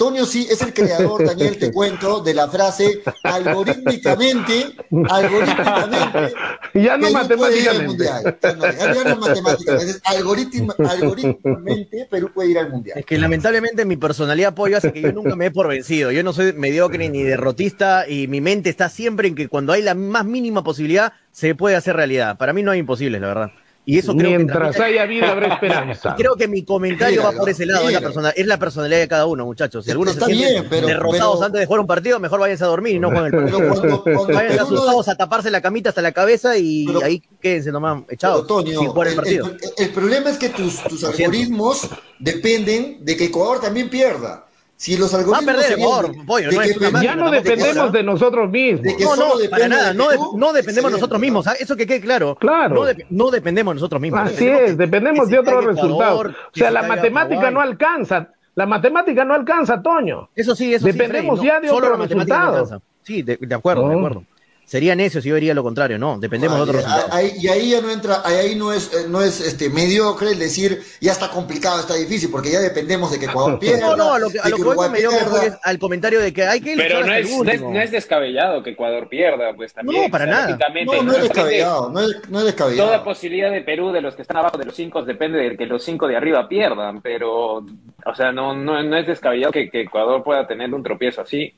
Toño sí es el creador, Daniel, te cuento, de la frase algorítmicamente, algorítmicamente. Ya no matemáticamente. Ya no, ya no matemáticamente, es algorítmicamente Perú puede ir al mundial. Es que lamentablemente mi personalidad pollo hace que yo nunca me dé por vencido. Yo no soy mediocre ni derrotista y mi mente está siempre en que cuando hay la más mínima posibilidad se puede hacer realidad. Para mí no hay imposibles, la verdad. Y eso creo Mientras haya vida habrá esperanza. Creo que mi comentario va por ese lado, es la, persona, es la, personalidad de cada uno, muchachos. Si algunos Está se sienten bien, pero- derrotados pero- antes de jugar un partido, mejor váyanse a dormir y no jueguen el partido. Cuando- cuando Váyanse asustados a taparse la camita hasta la cabeza y Pero- ahí quédense nomás echados Toño, sin jugar el partido. el- el problema es que tus, tus algoritmos dependen de que Ecuador también pierda. Si los Va a algoritmos perder pollo, de no es una máquina, Ya no dependemos de nosotros mismos. De que No, no, para nada, de no, de- no dependemos nosotros mismos, ¿ah? eso que quede claro. Claro. No, de- no dependemos nosotros mismos. Así es, dependemos de otros resultados. O sea, se la matemática no alcanza. La matemática no alcanza, Toño. Eso sí, eso Dependemos sí, Freddy, ya de otros resultados. Sí, de, de acuerdo, de No. acuerdo. Sería necio si yo diría lo contrario, no, dependemos de otros resultados. ahí- y ahí ya no entra, ahí, no es, eh, no es este mediocre el decir ya está complicado, está difícil, porque ya dependemos de que Ecuador pierda. No, no, a lo que, a lo que que es al comentario de que hay que Pero luchar no es, no, es, no es descabellado que Ecuador pierda, pues también. No, para nada. No, no es descabellado, no es, no es descabellado. Toda posibilidad de Perú, de los que están abajo de los cinco, depende de que los cinco de arriba pierdan, pero, o sea, no, no, no es descabellado que, que Ecuador pueda tener un tropiezo así.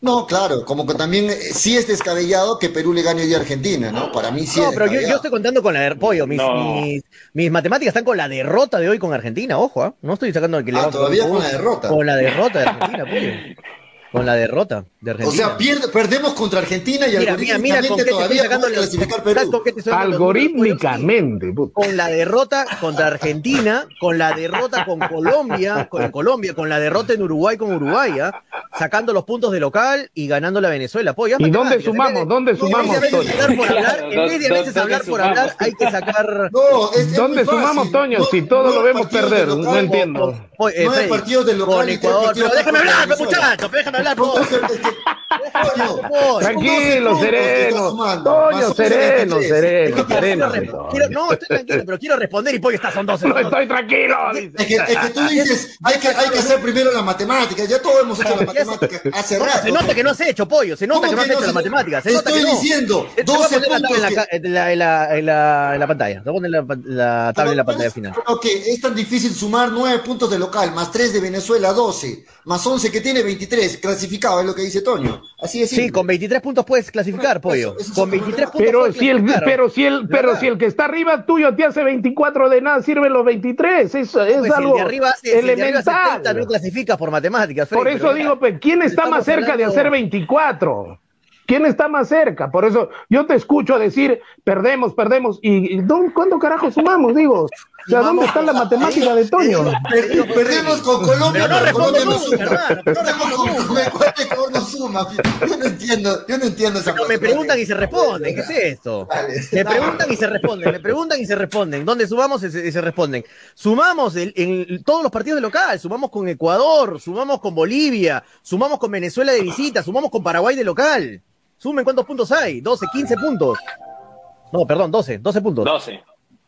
No, claro, como que también eh, sí es descabellado que Perú le gane hoy a Argentina, ¿no? Para mí sí No, es pero yo, estoy contando con la de pollo. Mis, No. mis, mis matemáticas están con la derrota de hoy con Argentina, ojo, ¿ah? No estoy sacando que le Ah, todavía con la derrota. Con la derrota de Argentina, pollo. Con la derrota de O Argentina. sea, pierde- perdemos contra Argentina y mira, mira, mira con qué te estoy todavía sacando los- clasificar ¿sabes Perú. Algorítmicamente. con la derrota contra Argentina, con la derrota con Colombia, con Colombia, con la derrota en Uruguay con Uruguay, ¿ah? sacando los puntos de local y ganando la Venezuela. Pollo, ¿Y dónde sumamos? en vez de- ¿Dónde en vez de sumamos, a veces Toño? hablar por hablar, Claro, en vez de a veces ¿dónde hablar por sumamos? hablar, hay que sacar. No, es, es ¿Dónde sumamos, Toño? No- Si todo no lo vemos perder, de no entiendo. No hay partidos de local con Ecuador, partidos pero déjame hablar, pues, Venezuela. Déjame hablar, favor. Tranquilo, sereno. Toño, sereno, 11, sereno, sereno. no, estoy tranquilo, pero quiero responder y pollo está, son 12. No estoy tranquilo. Es que, es que tú dices, hay que, hay que hacer primero la matemática. Ya todos hemos hecho la matemática hace No, rato. se nota que no has hecho, pollo. Se nota ¿Cómo que no has hecho no la se- matemática. Se nota estoy que no. diciendo, Te- te voy a 12 poner la tabla en la, puntos en la, en la, en la, en la pantalla. Te pa- la tabla en la pantalla final. Ok, es tan difícil sumar 9 puntos de local, más 3 de Venezuela, 12, más 11 que tiene 23, clasificado, es lo que dice Toño. Así es. Sí, con 23 puntos puedes clasificar, pollo. eso- eso Con se 23 puntos Pero puedes si el, clasificar. pero si el, pero si el que está arriba tuyo te hace 24 de nada, sirven los 23. Eso es Pues si el algo de arriba si el de arriba hace elemental. 30, no clasificas por matemáticas, Freddy, Por eso pero- digo, pues, ¿quién está más cerca de hacer 24? ¿Quién está más cerca? Por eso yo te escucho decir, perdemos, perdemos. ¿Y y dónde- cuándo carajo sumamos? Digo, o sea, ¿dónde está la matemática de Toño? Per- perdemos con Colombia, Pero no pero Colombia no suma. no Perdemos con responde Colombia, ¿cuál Ecuador no suma? Yo no entiendo, yo no entiendo esa No, me preguntan y se responden. ¿Qué es esto? Me preguntan y se responden. Me preguntan y se responden. ¿Dónde sumamos y se, y se responden? Sumamos el- en todos los partidos de local. Sumamos con Ecuador, sumamos con Bolivia, sumamos con Venezuela de visita, sumamos con Paraguay de local. Sumen cuántos puntos hay. 12, 15 puntos. No, perdón, 12, 12 puntos. 12.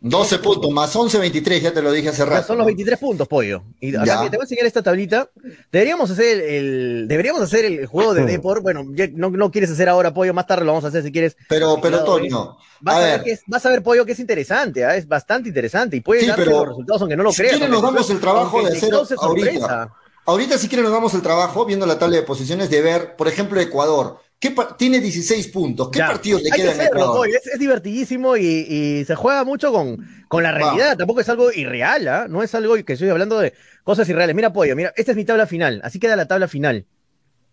12 puntos, más 11, 23, ya te lo dije hace Ya rato. son los 23 puntos, pollo. Y acá te voy a enseñar esta tablita. Deberíamos hacer el, deberíamos hacer el juego de Depor. Bueno, no, no quieres hacer ahora, pollo, más tarde lo vamos a hacer si quieres. Pero, pero Toño, Vas a ver ver, que es, vas a ver, pollo, que es interesante, ¿ah? es bastante interesante y puede Sí, darte pero los resultados aunque no lo si creas. quieren nos damos el trabajo de hacer ahorita. Ahorita si quieren nos damos el trabajo viendo la tabla de posiciones de ver, por ejemplo, Ecuador. ¿Qué pa- tiene 16 puntos. ¿Qué Ya. partidos le Hay quedan hacerlo, es, es divertidísimo y, y se juega mucho con, con la realidad. Tampoco es algo irreal, ¿ah? no es algo que estoy hablando de cosas irreales. Mira, pollo, mira, esta es mi tabla final. Así queda la tabla final.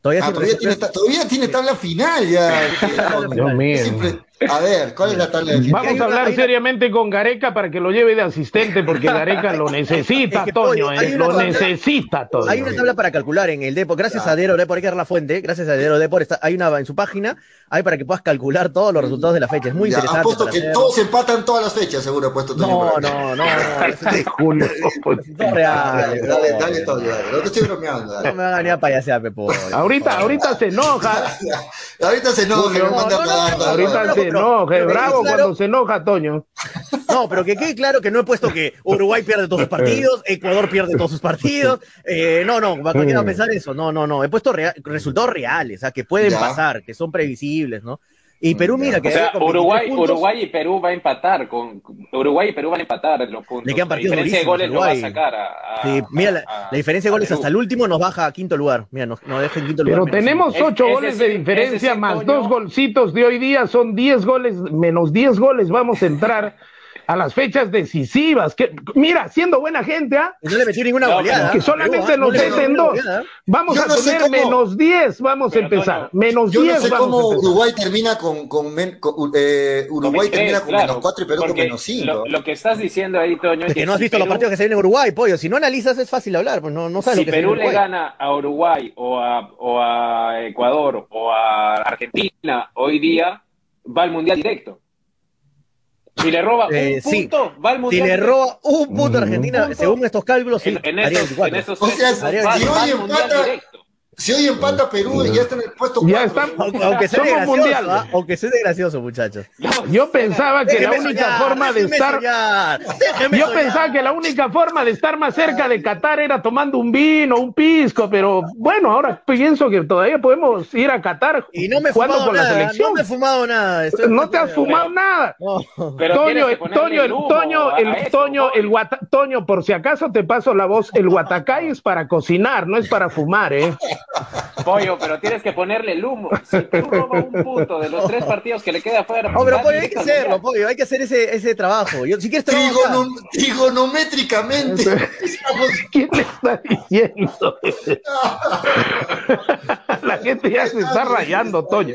Todavía, Ah, todavía, tiene, todavía tiene tabla final ya. Dios mío. A ver, ¿cuál es la tabla de? Vamos a hablar seriamente con Gareca para que lo lleve de asistente, porque Gareca lo necesita, Es que, Toño, eh, lo tabla- necesita, Toño. Hay una tabla para calcular en el Depor. Gracias a Dero Depor, hay que dar la fuente. Gracias a Dero Depor, está, hay una en su página. Hay para que puedas calcular todos los resultados de la fecha. Es muy Ya, interesante. apuesto que hacer. todos empatan todas las fechas, seguro, No, no, no, no. Este Julio. es real. Dale, dale, dale, Toño, dale. No te estoy bromeando, dale. No me van a venir a payasear, Pepo. Ahorita, ahorita se enoja. Ahorita se enoja, Julio, no, no, no, ahorita se enoje, bravo cuando se enoja, Toño. No, pero que quede claro que no he puesto que Uruguay pierde todos sus partidos, Ecuador pierde todos sus partidos. Eh, no, no, va a pensar eso. No, no, no. He puesto resultados reales, o sea, que pueden pasar, que son previsibles, ¿no? Y Perú, mira que. O sea, Uruguay, Uruguay y Perú va a empatar. con Uruguay y Perú van a empatar en los puntos. Le quedan partidos la diferencia de goles lo va a sacar a. sí, mira, la, diferencia de goles hasta el último nos baja a quinto lugar. Mira, nos, nos deja en quinto lugar. Pero tenemos ocho goles de diferencia, más dos golcitos de hoy día, son diez goles, menos diez goles vamos a entrar a las fechas decisivas. Que, mira, siendo buena gente, ¿ah? No le metió ninguna goleada. Que solamente ¿ah? nos meten dos. Vamos a tener menos 10, vamos a empezar. Menos 10. Yo no sé cómo Uruguay termina con, con, eh, Uruguay termina con menos 4 y Perú con menos 5. Lo, que estás diciendo ahí, Toño, es que, no has visto los partidos que se vienen en Uruguay, pollo. Si no analizas es fácil hablar, pues no, no sabes si lo que Perú le gana a Uruguay o a, o a Ecuador o a Argentina hoy día, va al Mundial directo. Si le roba un eh, punto, va al mundial. Si le roba un punto a Argentina, según estos cálculos, sí. En, en esos, en esos o sea, si hoy empata, directo. Si hoy empata Perú y ya está en el puesto 4. Ya está, aunque, sea gracioso, mundial. ¿ah? aunque sea gracioso, muchachos. Yo pensaba que la única forma de estar Yo pensaba que la única forma de estar más cerca de Qatar era tomando un vino, un pisco, pero bueno, ahora pienso que todavía podemos ir a Qatar y no me jugando con la selección. No me he fumado nada. no te has fumado nada. Toño, Toño, el Toño, el Toño, el Toño, por si acaso te paso la voz, el Guatacay es para cocinar, no es para fumar, ¿eh? Pollo, pero tienes que ponerle el humo. Si tú roba un punto de los tres partidos que le queda afuera. No, pero Pollo, hay que hacerlo, Pollo, hay que hacer ese, ese trabajo. Yo, si quieres Trigonom trigonométricamente. ¿Quién le está diciendo? la gente ya se está rayando, Toño.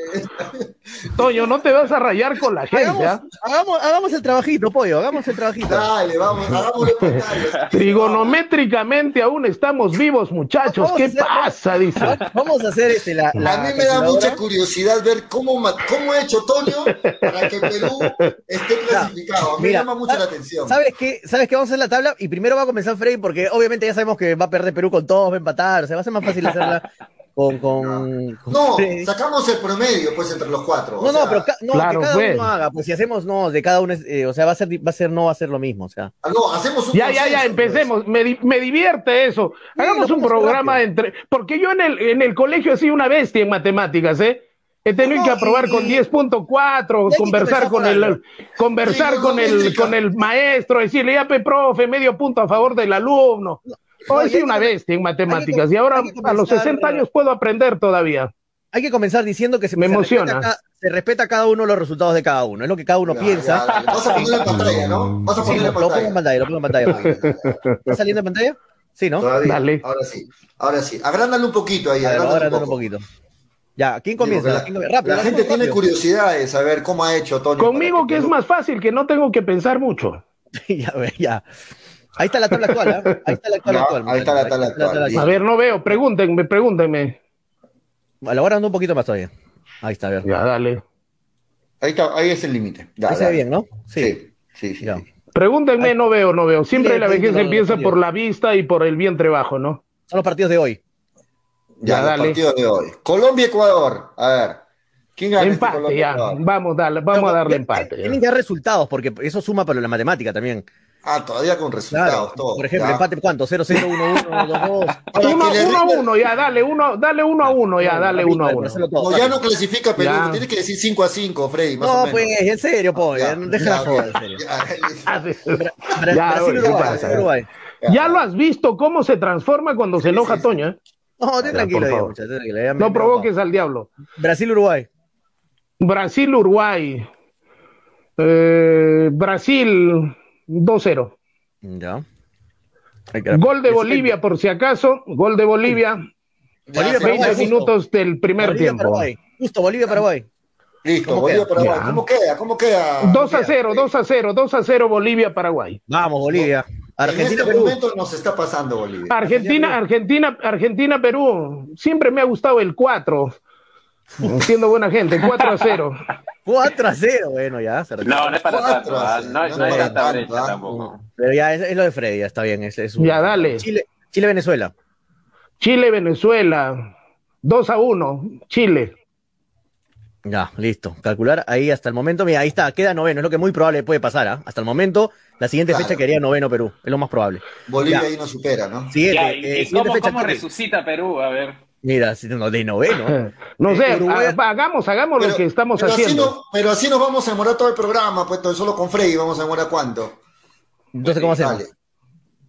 Toño, no te vas a rayar con la gente. Hagamos, ¿ah? hagamos, hagamos, el trabajito, Pollo, hagamos el trabajito. Dale, vamos, hagámoslo. Trigonométricamente aún estamos vivos, muchachos. ¿Qué pasa? Dice. Vamos a hacer este, la, A mí me da mucha curiosidad ver cómo, cómo ha hecho Toño para que Perú esté clasificado. A mí me llama mucho la atención. ¿Sabes qué? ¿Sabes qué? Vamos a hacer la tabla y primero va a comenzar Frey porque obviamente ya sabemos que va a perder Perú con todos, va a empatar. O sea, va a ser más fácil hacerla con, con, no, sacamos el promedio pues entre los cuatro. No, no, pero no, que cada pues. uno haga, pues si hacemos no, de cada uno, eh, o sea, va a ser, va a ser, no va a ser lo mismo, o sea. Ah, no, hacemos un Ya, ya, ya, empecemos, me, me, divierte eso. Hagamos un programa entre, porque yo en el, en el colegio he sido una bestia en matemáticas, ¿eh? He tenido que aprobar con 10.4, conversar con el, conversar con el, con el maestro, decirle, ya, profe, medio punto a favor del alumno. Hoy sí una bestia en matemáticas y ahora a los 60 años puedo aprender todavía. Hay que comenzar diciendo que se, me emociona. Respeta, se respeta cada uno los resultados de cada uno, es lo que cada uno piensa. Vas a ponerlo en pantalla, ¿no? Vas a ponerlo en pantalla. Lo pongo en pantalla, lo pongo en pantalla. ¿Está saliendo en pantalla? Sí, ¿no? Dale. Ahora sí, ahora sí. Agrándalo un poquito ahí. Agrándalo un, un, poquito. Ya, ¿quién comienza? la, Rápido, la gente tiene curiosidad de saber cómo ha hecho Tony. Conmigo que es más fácil, que no tengo que pensar mucho. ya, ya. Ahí está la tabla actual, ¿eh? Ahí está la tabla actual. Ahí está la tabla actual. A ver, no veo, pregúntenme, pregúntenme. Elaborando un poquito más todavía. Ahí está, a ver. Ya, dale. Ahí está, ahí es el límite. Ahí se ve bien, ¿no? Sí, sí, sí. Pregúntenme, no veo, no veo. Siempre la vejez empieza por la vista y por el vientre bajo, ¿no? Son los partidos de hoy. Ya, los partidos de hoy. Colombia-Ecuador. A ver. ¿Quién gana este empate, ya. Vamos, a darle, vamos a darle empate. Tienen que dar resultados, porque eso suma para la matemática también. Ah, todavía con resultados, todo. Por ejemplo, empate cuánto, 0, 0, 1, 1, 2, 2. 1 a 1, ya, dale, uno, dale 1 a 1, ya, dale 1 a 1. No, ya no clasifica Perú, tienes que decir 5 a 5, Freddy, más no, o menos. pues, en serio, po, ya, deja la joda, en serio. Brasil, Uruguay, Uruguay. Ya lo has visto cómo se transforma cuando se enoja Toño, ¿eh? No, ten tranquilo, muchachos, tranquilo. No provoques al diablo. Brasil, Uruguay. Brasil, Uruguay. Eh, Brasil 2-0. Ya. Gol de Bolivia, por si acaso. Gol de Bolivia. Bolivia 20 minutos del primer tiempo. Paraguay. Justo, Bolivia, Paraguay. Listo, Bolivia, Paraguay. ¿Cómo queda? ¿Cómo queda? 2 a 0, 2 a 0, 2 a 0 Bolivia, Paraguay. Vamos, Bolivia. Argentina, en este Perú. momento nos está pasando Bolivia. Argentina, Argentina, Argentina, Perú. Siempre me ha gustado el 4. Siendo buena gente, 4 a 0. 4 a 0, bueno, ya. Se no, no es para tanto, ¿ah? no, no, no, es tanta brecha tampoco. Pero ya es, lo de Freddy, ya está bien. Es, es un... Ya, dale. Chile, Chile, Venezuela. Chile, Venezuela. 2 a 1, Chile. Ya, listo. Calcular ahí hasta el momento. Mira, ahí está, queda noveno. Es lo que muy probable puede pasar. ¿ah? Hasta el momento, la siguiente Claro. fecha quedaría noveno Perú. Es lo más probable. Bolivia Ya. ahí no supera, ¿no? Siguiente, Ya, ¿y, eh, y siguiente cómo, fecha. cómo Chile. resucita Perú? A ver. Mira, no, de noveno. No sé, Uruguay- ha- hagamos, hagamos lo que estamos pero así haciendo. no- pero así nos vamos a demorar todo el programa, pues todo- solo con Freddy vamos a demorar cuánto. Entonces, ¿cómo hacemos? Dale.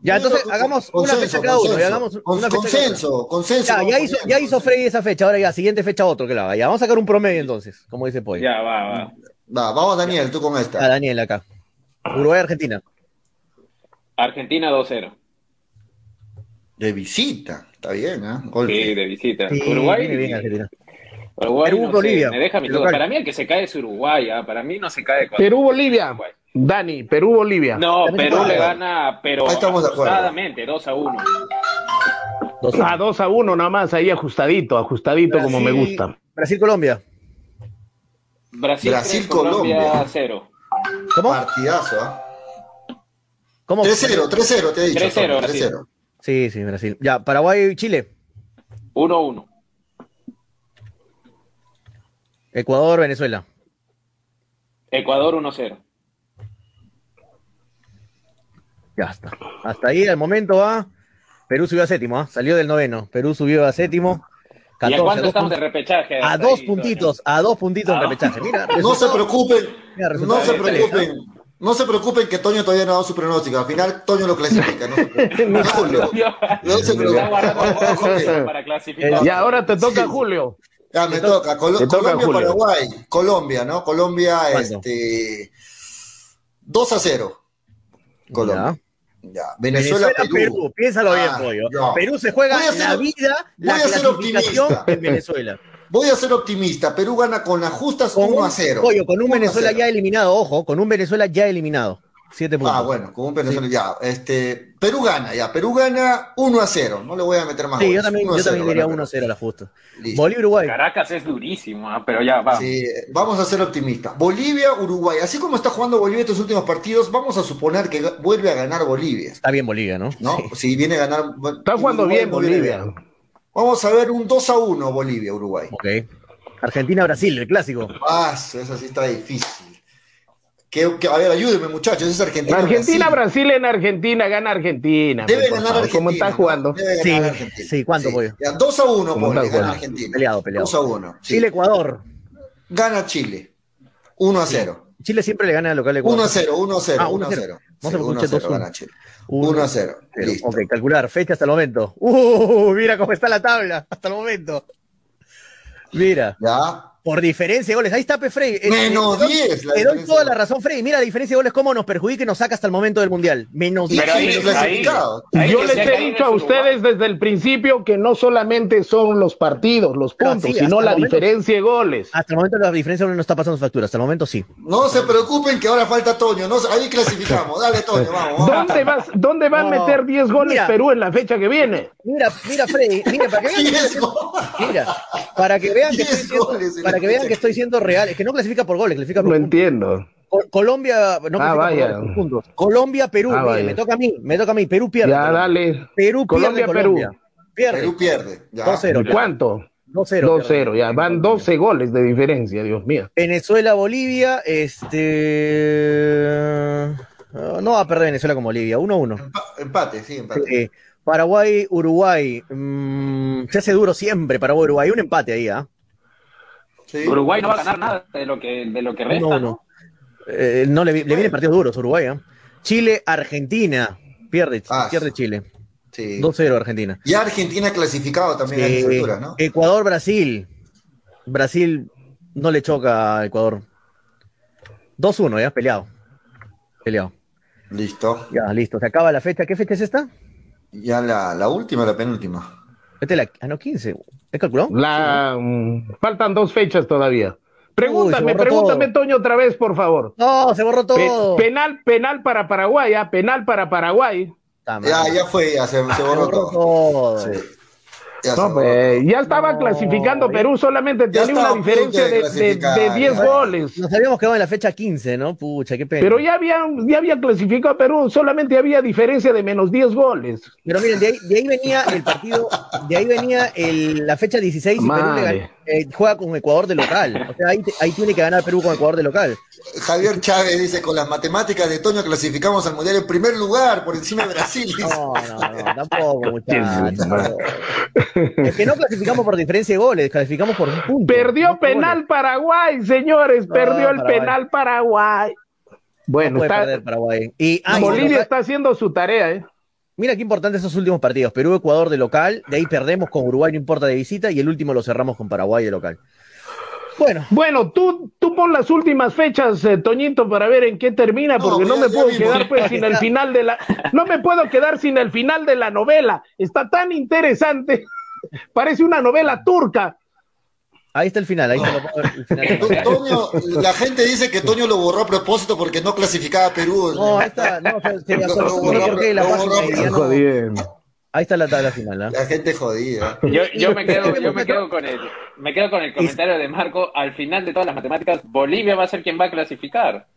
Ya, entonces hagamos una fecha cada uno. consenso. y hagamos Con- una fecha cada uno. consenso. Ya, ya hizo, ya hizo Freddy esa fecha. Ahora ya, siguiente fecha otro que lo haga. Ya, vamos a sacar un promedio entonces, como dice Pollo. Ya, va, va. Va, vamos Daniel, tú con A esta. Daniel acá. Uruguay, Argentina. Argentina 2-0. De visita, está bien, ¿eh? Golpe. Sí, de visita. Sí, Uruguay. viene bien Argentina. Uruguay Perú, no sé, Bolivia. me deja mi. Para mí el que se cae es Uruguay. ah, Para mí no se cae. con- Perú-Bolivia. Uruguay. Dani, Perú-Bolivia. No, También Perú le gana, pero Ahí estamos ajustadamente, 2 a 1. Dos A 2 a 1 nada más, ahí ajustadito, ajustadito como me Brasil- gusta. Brasil-Colombia. Brasil, Brasil, 3, Colombia Colombia. 0. ¿Cómo? Partidazo, ¿ah? ¿Cómo? 3-0, 3-0, te he dicho. 3-0, Tony, Brasil. 3-0. Sí, sí, Brasil. Ya, Paraguay-Chile. 1-1. Ecuador-Venezuela. Ecuador 1-0. Ya está. Hasta ahí, al momento va. Perú subió a séptimo, ¿ah? salió del noveno. Perú subió a séptimo. ¿Y a 14, cuánto estamos de repechaje? a dos ahí, puntitos, a dos puntitos en Ah. repechaje. Mira, No se preocupen, Mira, no se de preocupen. No se preocupen que Toño todavía no ha dado su pronóstico. Al final Toño lo clasifica. No se preocupen. No se preocupen. Y ahora te toca Sí. Julio. Ya me toca. Colo- Te toca, Colombia, Julio. Paraguay. Colombia, ¿no? Colombia, este. 2 a 0. Colombia. Ya. Venezuela, Venezuela, Perú. Perú. Piénsalo bien, Ah, pollo. Perú se juega Voy a ser- la vida, la voy a ser clasificación optimista. en Venezuela. Voy a ser optimista. Perú gana con las justas Con 1 un, a 0. pollo, con un 1 a Venezuela 0. ya eliminado, ojo, con un Venezuela ya eliminado. Siete puntos. Ah, bueno, con un Venezuela ya. Este, Perú gana, ya. Perú gana 1 a 0. No le voy a meter más Sí, yo goles. también, 1 a yo 0 también diría gana 1 a 0 a la justa. Bolivia, Uruguay. Caracas es durísimo, ah, pero ya, va. Sí, vamos a ser optimistas. Bolivia, Uruguay. Así como está jugando Bolivia estos últimos partidos, vamos a suponer que vuelve a ganar Bolivia. Está bien Bolivia, ¿no? ¿No? Sí. Si viene a ganar. Está jugando Uruguay bien Bolivia. Vamos a ver un 2 a 1 Bolivia-Uruguay. Ok. Argentina-Brasil, el clásico. Ah, esa sí está difícil. Que, que, a ver, ayúdenme, muchachos. Es Argentina. Argentina, Brasil. En Argentina, gana Argentina. Debe ganar. Argentina. ¿Cómo está jugando? Sí, sí, ¿cuánto, sí. 2 a 1, pollo, gana Argentina. Peleado, peleado. 2 a 1. Chile-Ecuador. Gana Chile. 1 a 0. Chile siempre le gana al local Ecuador. 1 a 0, 1 a 0, ah, 1 a 0. 0. Vamos a escuchar 2 a 1 a 0. Pero, Listo. ok, calcular, fecha hasta el momento. Uh, mira cómo está la tabla hasta el momento. Mira, Ya. Por diferencia de goles. Ahí está Pefrey. Menos 10 la Te doy toda la razón, Frey. Mira la diferencia de goles, cómo nos perjudica y nos saca hasta el momento del Mundial. Menos Y 10. Pero ahí- Chile menos- clasificado. ahí Yo les he dicho a ustedes desde el principio que no solamente son los partidos, los No, puntos, sí, sino la momento- diferencia de goles. Hasta el momento la diferencia de goles no está pasando factura. Hasta el momento sí. No se preocupen que ahora falta Toño. No, ahí clasificamos. Dale, Toño, vamos. vamos. ¿Dónde, vas, ¿Dónde va a No, meter 10 goles mira. Perú en la fecha que viene? Mira, mira, Freddy, mira, para que vean mira, para que vean que Para que vean que estoy siendo real, es que no clasifica por goles, clasifica por No puntos. entiendo. Co- Colombia, no clasifica Ah, por vaya. por puntos. Colombia, Perú, Ah, vaya. me toca a mí, me toca a mí, Perú pierde. Ya, Colombia. dale. Perú Colombia, pierde, Colombia. Pierde. Perú pierde. Ya. 2-0. ¿Y ¿Cuánto? 2-0. 2-0, ya. Van 12 goles de diferencia, Dios mío. Venezuela, Bolivia, este no va a perder Venezuela con Bolivia, 1-1. Empa- Empate, sí, empate. Eh, Paraguay, Uruguay, mm, se hace duro siempre Paraguay, Uruguay, un empate ahí, ¿ah? Sí. Uruguay no va a ganar nada de lo que, de lo que resta, 1-1. ¿no? Eh, no le, vi- le vienen partidos duros Uruguay, ¿ah? Chile, Argentina, pierde, Ah, pierde Chile, Sí. 2-0 Argentina. Ya Argentina clasificado también a Eh, alturas, ¿no? Ecuador, Brasil, Brasil no le choca a Ecuador. 2-1, ya, peleado. Peleado. Listo. Ya, listo, se acaba la fecha. ¿Qué fecha es esta? Ya la, la última, la penúltima. La, ah, no, 15. ¿Es calculado? La, mm, faltan dos fechas todavía. Pregúntame, Uy, pregúntame, todo. Toño, otra vez, por favor. No, se borró Pe- todo. penal, penal para Paraguay, ¿ah? penal para Paraguay. Ya, ya fue, ya se, se Se borró borró todo. todo. Sí. Ya No, pues, ya estaba No, clasificando Perú, solamente tenía una diferencia de de, de, clasificar, de 10 ya. goles. Nos habíamos quedado en la fecha 15, ¿no? Pucha, qué pena. Pero ya había, ya había clasificado a Perú, solamente había diferencia de menos 10 goles. Pero miren, de ahí, de ahí venía el partido, de ahí venía el- la fecha 16 y Perú, le, Madre. gan- eh, juega con Ecuador de local. O sea, ahí, ahí, tiene que ganar Perú con Ecuador de local. Javier Chávez dice, con las matemáticas de Toño clasificamos al Mundial en primer lugar, por encima de Brasil. No, no, no, tampoco, muchachos. Es que no clasificamos por diferencia de goles, clasificamos por un punto. Perdió penal Paraguay, señores, perdió el penal Paraguay. Bueno, está, Paraguay. Y, Bolivia está haciendo su tarea, ¿eh? Mira qué importante esos últimos partidos. Perú, Ecuador de local, de ahí perdemos con Uruguay, no importa de visita, y el último lo cerramos con Paraguay de local. Bueno, bueno, tú, tú pon las últimas fechas, eh, Toñito, para ver en qué termina, porque no, me puedo quedar pues sin el final de la, no me puedo quedar sin el final de la novela. Está tan interesante, parece una novela turca. Ahí está el final, ahí está el final. Toño, la gente dice que Toño lo borró a propósito porque no clasificaba a Perú. No, ahí está, no, se, se, porque la página Ahí está la tabla final, ¿no? La gente jodida. Yo, yo, me quedo, yo me quedo con el, me quedo con el comentario de Marco. Al final de todas las matemáticas, Bolivia va a ser quien va a clasificar.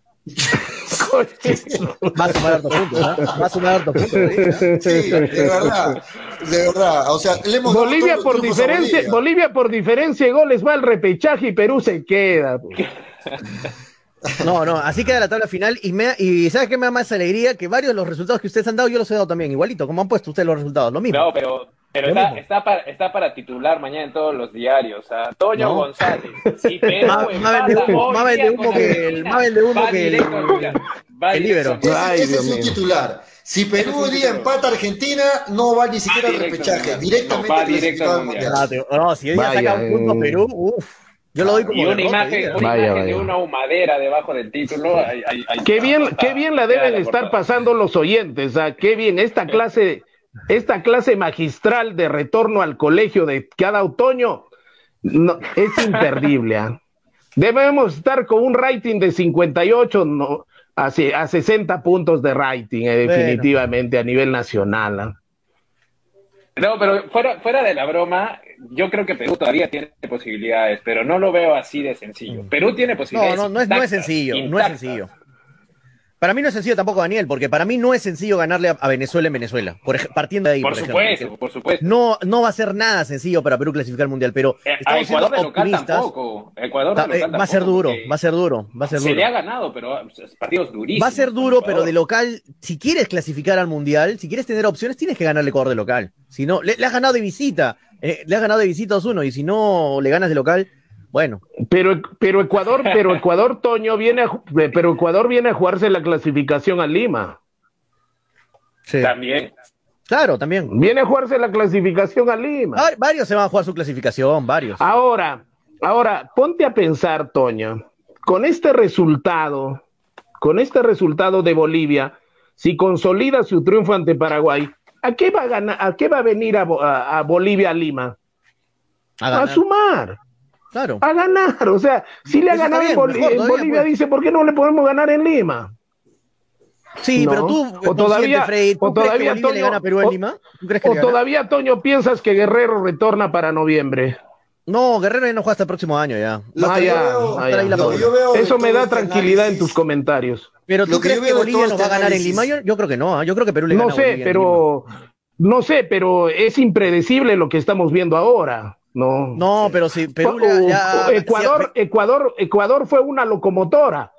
Va a sumar hartos puntos, ¿no? Va a sumar hartos puntos. Sí, de verdad. De verdad. O sea, le hemos Bolivia por diferencia, Bolivia. Bolivia. por diferencia de goles va al repechaje y Perú se queda. No, no, así queda la tabla final y, me, y ¿sabes qué me da más alegría? Que varios de los resultados que ustedes han dado, yo los he dado también, igualito, como han puesto ustedes los resultados, lo mismo. No, pero, pero está, está, para, está para titular mañana en todos los diarios. Toño González. Sí, pero más de humo, más de humo que el, más de humo que el, el libero. Ese, ese es un titular. Si Perú hoy día empata a Argentina, no va ni siquiera al repechaje, directamente no, va directo al mundial. No, si hoy día saca un punto eh. Perú, uff. Yo lo doy como y una imagen, una vaya, imagen vaya. de una humadera debajo del título. Hay, hay, hay qué bien, qué bien la deben estar pasando los oyentes. ¿ah? Qué bien esta clase, esta clase magistral de retorno al colegio de cada otoño no, es imperdible. ¿ah? Debemos estar con un rating de 58 no, a, a 60 puntos de rating, eh, definitivamente bueno. a nivel nacional. ¿ah? No, pero fuera, fuera de la broma, yo creo que Perú todavía tiene posibilidades, pero no lo veo así de sencillo. Perú tiene posibilidades. No, no, no es, no es sencillo, intactas. no es sencillo. Para mí no es sencillo tampoco, Daniel, porque para mí no es sencillo ganarle a, a Venezuela en Venezuela, por, partiendo de ahí. Por, por supuesto, por supuesto. No, no va a ser nada sencillo para Perú clasificar al Mundial, pero eh, estamos Ecuador siendo optimistas. Tampoco. Ecuador eh, va a ser duro, va a ser duro, va a ser duro. Se le ha ganado, pero partidos durísimos. Va a ser duro, pero de local, si quieres clasificar al Mundial, si quieres tener opciones, tienes que ganarle Ecuador de local. Si no, le, le has ganado de visita, eh, le has ganado de visita 2-1, y si no le ganas de local, bueno. Pero, pero Ecuador, pero Ecuador, Toño, viene a, pero Ecuador viene a jugarse la clasificación a Lima. Sí. También. Claro, también. Viene a jugarse la clasificación a Lima. Ah, varios se van a jugar su clasificación, varios. Ahora, ahora, ponte a pensar, Toño, con este resultado, con este resultado de Bolivia, si consolida su triunfo ante Paraguay, ¿a qué va a ganar, a qué va a venir a, a, a Bolivia a Lima? A, a sumar. Claro. A ganar, o sea, si le ha ganado bien, en, Bol mejor, en Bolivia, pues. dice, ¿por qué no le podemos ganar en Lima? Sí, ¿No? pero tú, o todavía, Freddy, ¿tú o todavía que Toño, le gana a Perú en o, Lima? ¿Tú crees que o todavía, Toño, piensas que Guerrero retorna para noviembre. No, Guerrero ya no juega hasta el próximo año ya. Ah, ya, veo, ah, ya. Eso me da tranquilidad análisis. en tus comentarios. Pero tú crees que, que Bolivia nos va a ganar análisis. en Lima? Yo, yo, creo que no, ¿eh? yo creo que Perú le no gana sé, a Bolivia pero no sé, pero es impredecible lo que estamos viendo ahora. No, no pero si Perú ya, Ecuador, si... Ecuador, Ecuador fue una locomotora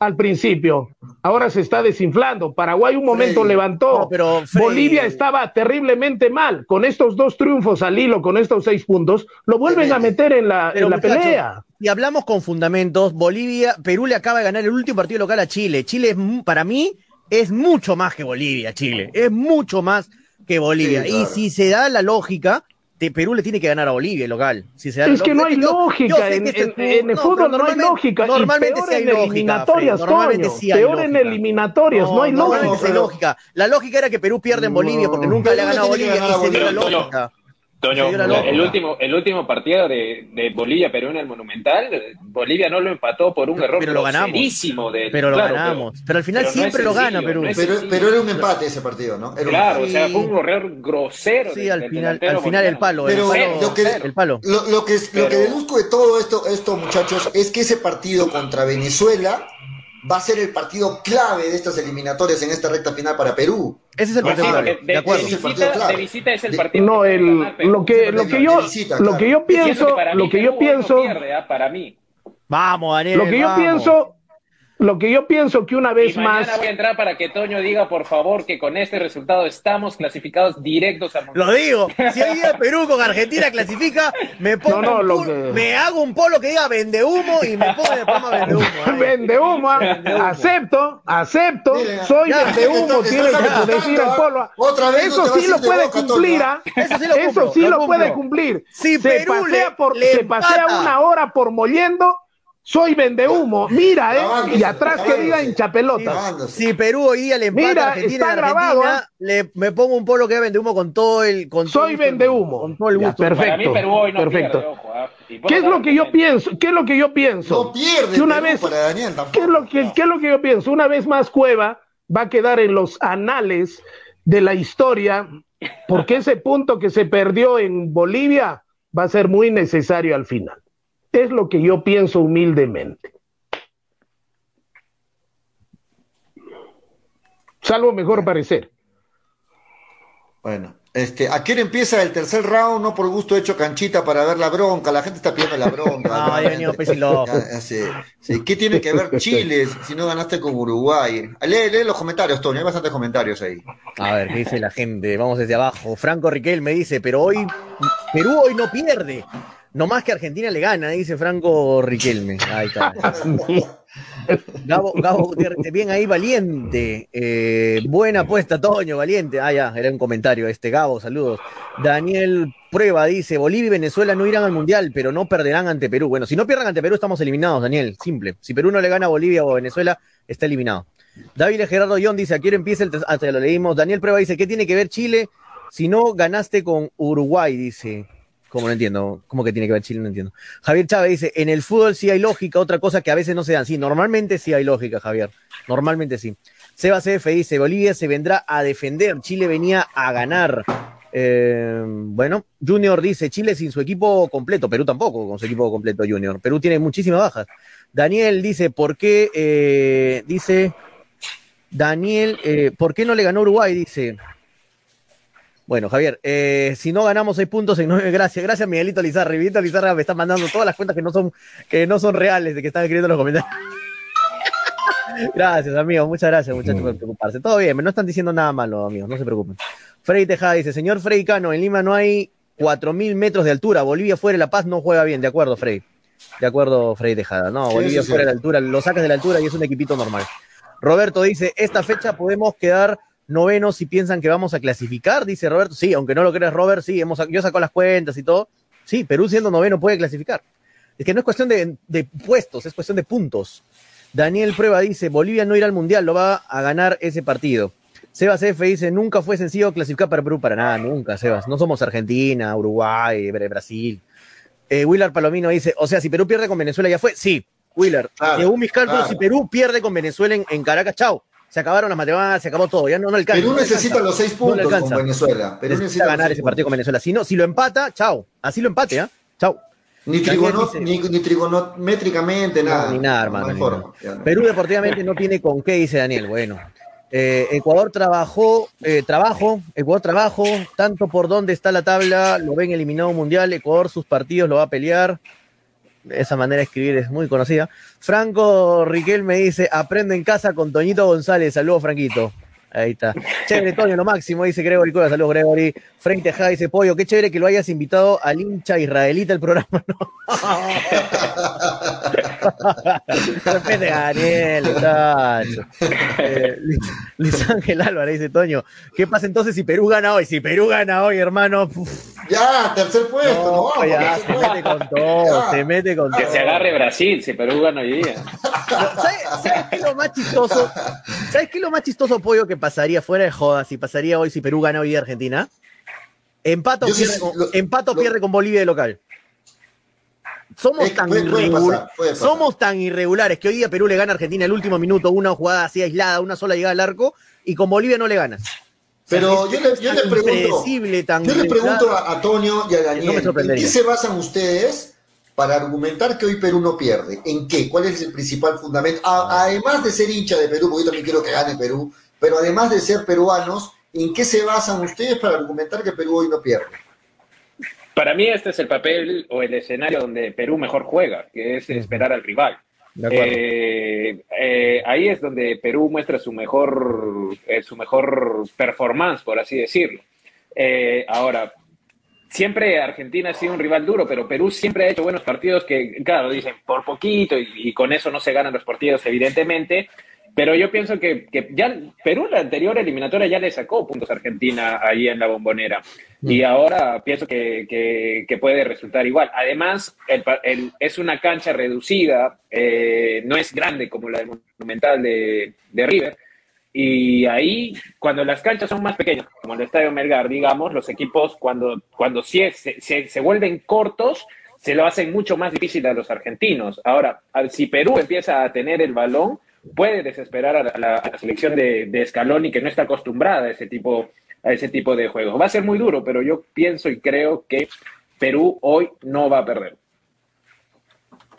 al principio, ahora se está desinflando. Paraguay un momento Freddy, levantó, no, pero Bolivia estaba terriblemente mal. Con estos dos triunfos al hilo, con estos seis puntos, lo vuelven a meter en la, en la muchacho, pelea. Y hablamos con fundamentos, Bolivia, Perú le acaba de ganar el último partido local a Chile. Chile es, para mí es mucho más que Bolivia, Chile, es mucho más que Bolivia. Sí, claro. Y si se da la lógica, de Perú le tiene que ganar a Bolivia local. Si se da es que no hay lógica, en, en, el fútbol no, hay lógica. Normalmente peor sí hay en eliminatorias, normalmente sí hay peor en eliminatorias, no, hay lógica. Sí hay lógica. La lógica era que Perú pierde en Bolivia porque nunca le ha ganado a Bolivia y se dio la Toño, lógica. Toño, el último, el último partido de, de Bolivia-Perú en el Monumental, Bolivia no lo empató por un error pero lo ganamos. Del, pero lo claro, ganamos. Pero, pero al final pero siempre no lo gana Perú. No pero, pero, era un empate ese partido, ¿no? Era claro, un... o sea, fue un error grosero. Sí, al final, al final el palo. Pero el palo, lo que, el palo. Lo, lo que, lo que deduzco de todo esto, esto, muchachos, es que ese partido contra Venezuela va a ser el partido clave de estas eliminatorias en esta recta final para Perú. Ese es el partido clave. de, De acuerdo. de Ese es el visita, es el partido No, que el, ganar lo que, lo que yo, Visita, lo que yo pienso, para mí lo que Perú yo pienso, pierde, ¿ah? para mí. Vamos, Daniel. lo que yo pienso, lo que yo pienso que una Y vez mañana más, voy a entrar para que Toño diga, por favor, que con este resultado estamos clasificados directos al Mundial. Lo digo, si hoy día Perú con Argentina clasifica, me pongo No, no, lo que- me hago un polo que diga vende humo y me pongo de palma vende humo. ahí. vende humo, ah, Vende humo. acepto, acepto, soy ya, vende humo, tiene que decir el polo. Otra vez Eso sí a lo puede boca, cumplir, ah. Eso sí lo cumplo, Eso sí lo puede cumplir. Si se Perú pasea le- por, le se pasea una hora por mollendo, soy vende humo. Mira, eh, y atrás que diga hincha pelota. Grabándose. Si Perú hoy día le empata Mira, Argentina está Argentina, grabado, ¿eh? le, me pongo un polo que vende humo con todo el. Con Soy el gusto del vende mundo, humo. Con todo el Ya, gusto. perfecto. Para mí Perú hoy no perfecto. pierde, ojo. ¿ah? ¿Qué es lo que yo pienso? ¿Qué es lo que yo pienso? No pierde Que una Perú vez, para Daniel tampoco. ¿qué es lo que, qué es lo que yo pienso? Una vez más Cueva va a quedar en los anales de la historia, porque ese punto que se perdió en Bolivia va a ser muy necesario al final. Es lo que yo pienso humildemente. Salvo mejor parecer. Bueno, este, ¿a hora empieza el tercer round? No por gusto he hecho canchita para ver la bronca. La gente está pidiendo la bronca. Realmente. venido ya sé. Sí, ¿Qué tiene que ver Chile si no ganaste con Uruguay? Lee, lee los comentarios, Tony. Hay bastantes comentarios ahí. A ver, ¿qué dice la gente? Vamos desde abajo. Franco Riquel me dice, pero hoy Perú hoy no pierde. No más que Argentina le gana, dice Franco Riquelme. Ahí está. Gabo, Gabo Gutiérrez, bien ahí, valiente. Eh, buena apuesta, Toño, valiente. Ah, ya, era un comentario este. Gabo, saludos. Daniel Prueba dice: Bolivia y Venezuela no irán al mundial, pero no perderán ante Perú. Bueno, si no pierdan ante Perú, estamos eliminados, Daniel. Simple. Si Perú no le gana a Bolivia o a Venezuela, está eliminado. David Gerardo John dice: Aquí empieza el. te lo leímos. Daniel Prueba dice: ¿Qué tiene que ver Chile si no ganaste con Uruguay? Dice. Como no entiendo, ¿cómo que tiene que ver Chile? No entiendo. Javier Chávez dice, en el fútbol sí hay lógica, otra cosa que a veces no se dan. Sí, normalmente sí hay lógica, Javier. Normalmente sí. Seba CF dice, Bolivia se vendrá a defender, Chile venía a ganar. Eh, bueno, Junior dice, Chile sin su equipo completo, Perú tampoco con su equipo completo, Junior. Perú tiene muchísimas bajas. Daniel dice, ¿por qué? eh, dice, Daniel, eh, ¿por qué no le ganó Uruguay? Dice, bueno, Javier, eh, si no ganamos seis puntos en nueve, gracias, gracias Miguelito Lizarra. Miguelito Lizarra me está mandando todas las cuentas que no son, que no son reales de que están escribiendo en los comentarios. gracias, amigos, muchas gracias, muchachos, por preocuparse. Todo bien, no están diciendo nada malo, amigos, no se preocupen. Frey Tejada dice, señor Frey Cano, en Lima no hay cuatro mil metros de altura, Bolivia fuera de La Paz no juega bien, de acuerdo, Frey. De acuerdo, Frey Tejada. No, Sí, Bolivia sí. fuera de la altura, lo sacas de la altura y es un equipito normal. Roberto dice, esta fecha podemos quedar novenos si piensan que vamos a clasificar, dice Roberto. Sí, aunque no lo creas, Robert, sí, hemos, yo saco las cuentas y todo. Sí, Perú siendo noveno puede clasificar. Es que no es cuestión de, de puestos, es cuestión de puntos. Daniel Prueba dice, Bolivia no irá al Mundial, lo va a ganar ese partido. Sebas F dice, nunca fue sencillo clasificar para Perú, para nada, nunca, Sebas. No somos Argentina, Uruguay, Bra- Brasil. Eh, Willard Palomino dice, o sea, si Perú pierde con Venezuela ya fue. Sí, Willard. Claro, según mis cálculos, claro. si Perú pierde con Venezuela en, en Caracas, chao. Se acabaron las matemáticas, se acabó todo, ya no, no alcanza. Perú no necesita alcanza. los seis No puntos con alcanza. Venezuela. Perú Necesita ganar ese partido con. Venezuela. Si no, si lo empata, chao. Así lo empate, ¿ah? Chao. Ni, trigono- ni, ni trigonométricamente, No, nada. ni nada, No hermano. ni forma. nada. Ya no. Perú deportivamente no tiene con qué, dice Daniel. Bueno, eh, Ecuador trabajó, eh, trabajo, Ecuador trabajo, tanto por dónde está la tabla, lo ven eliminado mundial, Ecuador sus partidos lo va a pelear. Esa manera de escribir es muy conocida. Franco Riquel me dice, aprende en casa con Toñito González. Saludos, Franquito. Ahí está. Chévere, Toño, lo máximo, dice Gregory Cueva. Saludos, Gregory. Frank Tejada dice, Pollo, qué chévere que lo hayas invitado al hincha israelita el programa. No. Respete a Daniel, muchacho. Eh, Luis- Ángel Álvarez dice, Toño, ¿qué pasa entonces si Perú gana hoy? Si Perú gana hoy, hermano, puf, Ya, tercer puesto. no, vamos, ya, se mete con todo, Ya. se mete con Que todo. se agarre Brasil, si Perú gana hoy día. ¿Sabes, sabes qué es lo más chistoso? ¿Sabes qué es lo más chistoso, Pollo, que pasaría fuera de joda si pasaría hoy, si Perú gana hoy de Argentina? Empata o Yo sí- pierde, con, lo- empata o lo- pierde con Bolivia de local. Somos Es tan, puede- puede irregu- pasar, puede pasar. somos tan irregulares que hoy día Perú le gana a Argentina el último minuto, una jugada así aislada, una sola llegada al arco, y con Bolivia no le ganas. Pero yo le, yo le pregunto, tan yo le pregunto a, a Toño y a No Daniel, ¿en qué se basan ustedes para argumentar que hoy Perú no pierde? ¿En qué? ¿Cuál es el principal fundamento? además de ser hincha de Perú, porque yo también quiero que gane Perú, pero además de ser peruanos, ¿en qué se basan ustedes para argumentar que Perú hoy no pierde? Para mí este es el papel o el escenario donde Perú mejor juega, que es esperar al rival. Eh, eh, ahí es donde Perú muestra su mejor, eh, su mejor performance, por así decirlo. ahora, siempre Argentina ha sido un rival duro, pero Perú siempre ha hecho buenos partidos que, claro, dicen por poquito y, con eso no se ganan los partidos, evidentemente. Pero yo pienso que, ya Perú la anterior eliminatoria ya le sacó puntos a Argentina ahí en la bombonera. Mm. Y ahora pienso que, puede resultar igual. Además, es una cancha reducida, eh, no es grande como la Monumental de, de River. Y ahí, cuando las canchas son más pequeñas, como el Estadio Melgar, digamos, los equipos cuando, cuando se, se, vuelven cortos, se lo hacen mucho más difícil a los argentinos. Ahora, si Perú empieza a tener el balón, puede desesperar a la, selección de, de, Scaloni, que no está acostumbrada a ese, tipo, a ese tipo de juegos. Va a ser muy duro, pero yo pienso y creo que Perú hoy no va a perder.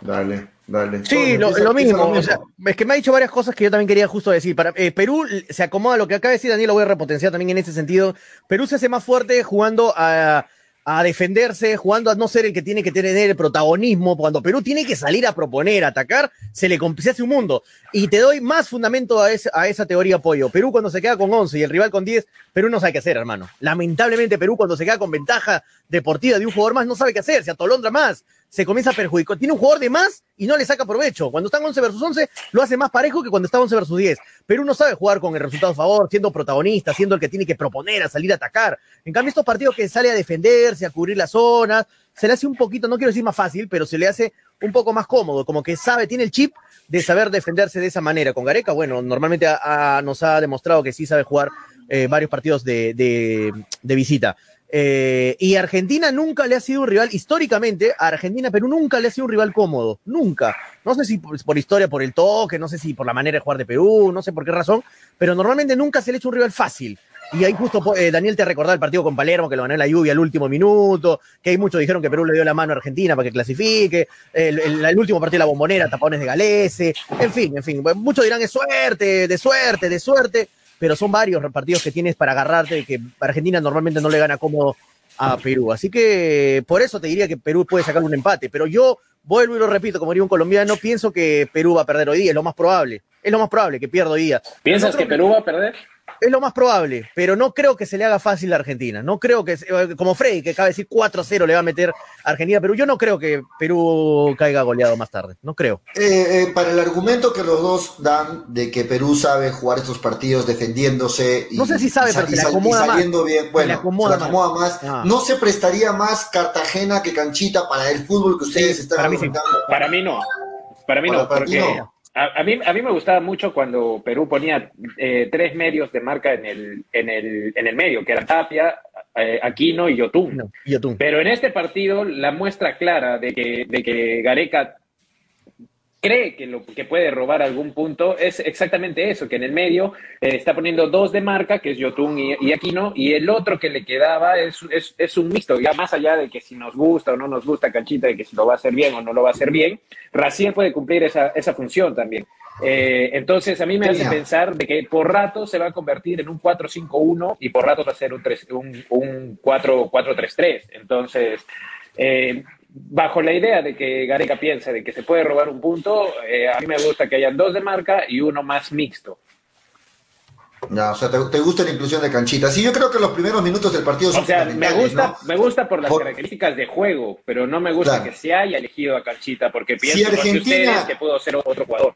Dale. Dale. Sí, lo, mismo. es que me ha dicho varias cosas que yo también quería justo decir. Para, eh, Perú se acomoda lo que acaba de decir Daniel, lo voy a repotenciar también en ese sentido. Perú se hace más fuerte jugando a, a defenderse, jugando a no ser el que tiene que tener el protagonismo. Cuando Perú tiene que salir a proponer, a atacar, se le hace un mundo. Y te doy más fundamento a, a esa teoría apoyo. Perú cuando se queda con 11 y el rival con 10, Perú no sabe qué hacer, hermano. Lamentablemente Perú cuando se queda con ventaja deportiva de un jugador más no sabe qué hacer, se atolondra más, se comienza a perjudicar. Tiene un jugador de más y no le saca provecho. Cuando están 11 versus 11, lo hace más parejo que cuando está 11 versus 10. Perú no sabe jugar con el resultado a favor, siendo protagonista, siendo el que tiene que proponer, a salir a atacar. En cambio, estos partidos que sale a defenderse, a cubrir las zonas, se le hace un poquito, no quiero decir más fácil, pero se le hace un poco más cómodo, como que sabe, tiene el chip de saber defenderse de esa manera. Con Gareca, bueno, normalmente nos ha demostrado que sí sabe jugar eh, varios partidos de, de visita. Eh, y Argentina nunca le ha sido un rival, históricamente, a Argentina, Perú nunca le ha sido un rival cómodo, nunca. No sé si por, historia, por el toque, no sé si por la manera de jugar de Perú, no sé por qué razón, pero normalmente nunca se le ha hecho un rival fácil. Y ahí justo eh, Daniel te recordaba el partido con Palermo, que lo ganó en la lluvia al último minuto, que hay muchos dijeron que Perú le dio la mano a Argentina para que clasifique, el, último partido de la bombonera, tapones de Galese, en fin, en fin, muchos dirán es suerte, de suerte, de suerte pero son varios partidos que tienes para agarrarte, que Argentina normalmente no le gana cómodo a Perú. Así que por eso te diría que Perú puede sacar un empate, pero yo vuelvo y lo repito, como diría un colombiano, pienso que Perú va a perder hoy día, es lo más probable, es lo más probable que pierda hoy día. ¿Piensas que Perú va a perder? Es lo más probable, pero no creo que se le haga fácil a Argentina. No creo que, eh, como Freddy, que acaba de decir 4-0 le va a meter a Argentina, pero yo no creo que Perú caiga goleado más tarde. No creo. Eh, eh, para el argumento que los dos dan de que Perú sabe jugar estos partidos defendiendo,se Y, no sé si sabe, pero se acomoda saliendo bien. Bueno, se acomoda, más. Ah. No se prestaría más Cartagena que Canchita para el fútbol que ustedes están para para mí no. Para mí no, porque. A, mí, a mí me gustaba mucho cuando Perú ponía eh, tres medios de marca en el, en el, en el medio, que era Tapia, eh, Aquino y Yotun. Pero en este partido, la muestra clara de que, de que Gareca cree que, lo, que puede robar algún punto es exactamente eso, que en el medio eh, está poniendo dos de marca, que es Yotun y, Aquino, y el otro que le quedaba es, es, un mixto, ya más allá de que si nos gusta o no nos gusta Canchita, de que si lo va a hacer bien o no lo va a hacer bien, Raciel puede cumplir esa, esa función también. Eh, entonces, a mí me hace pensar de que por rato se va a convertir en un 4-5-1 y por rato va a ser un, un, un 4-4-3-3. Entonces, eh, bajo la idea de que Gareca piensa de que se puede robar un punto, eh, a mí me gusta que hayan dos de marca y uno más mixto. No, o sea, te, gusta la inclusión de canchitas. Sí, yo creo que los primeros minutos del partido son O sea, me gusta, me gusta por las características de juego, pero no me gusta que se haya elegido a Canchita porque pienso si ustedes que puedo ser otro jugador.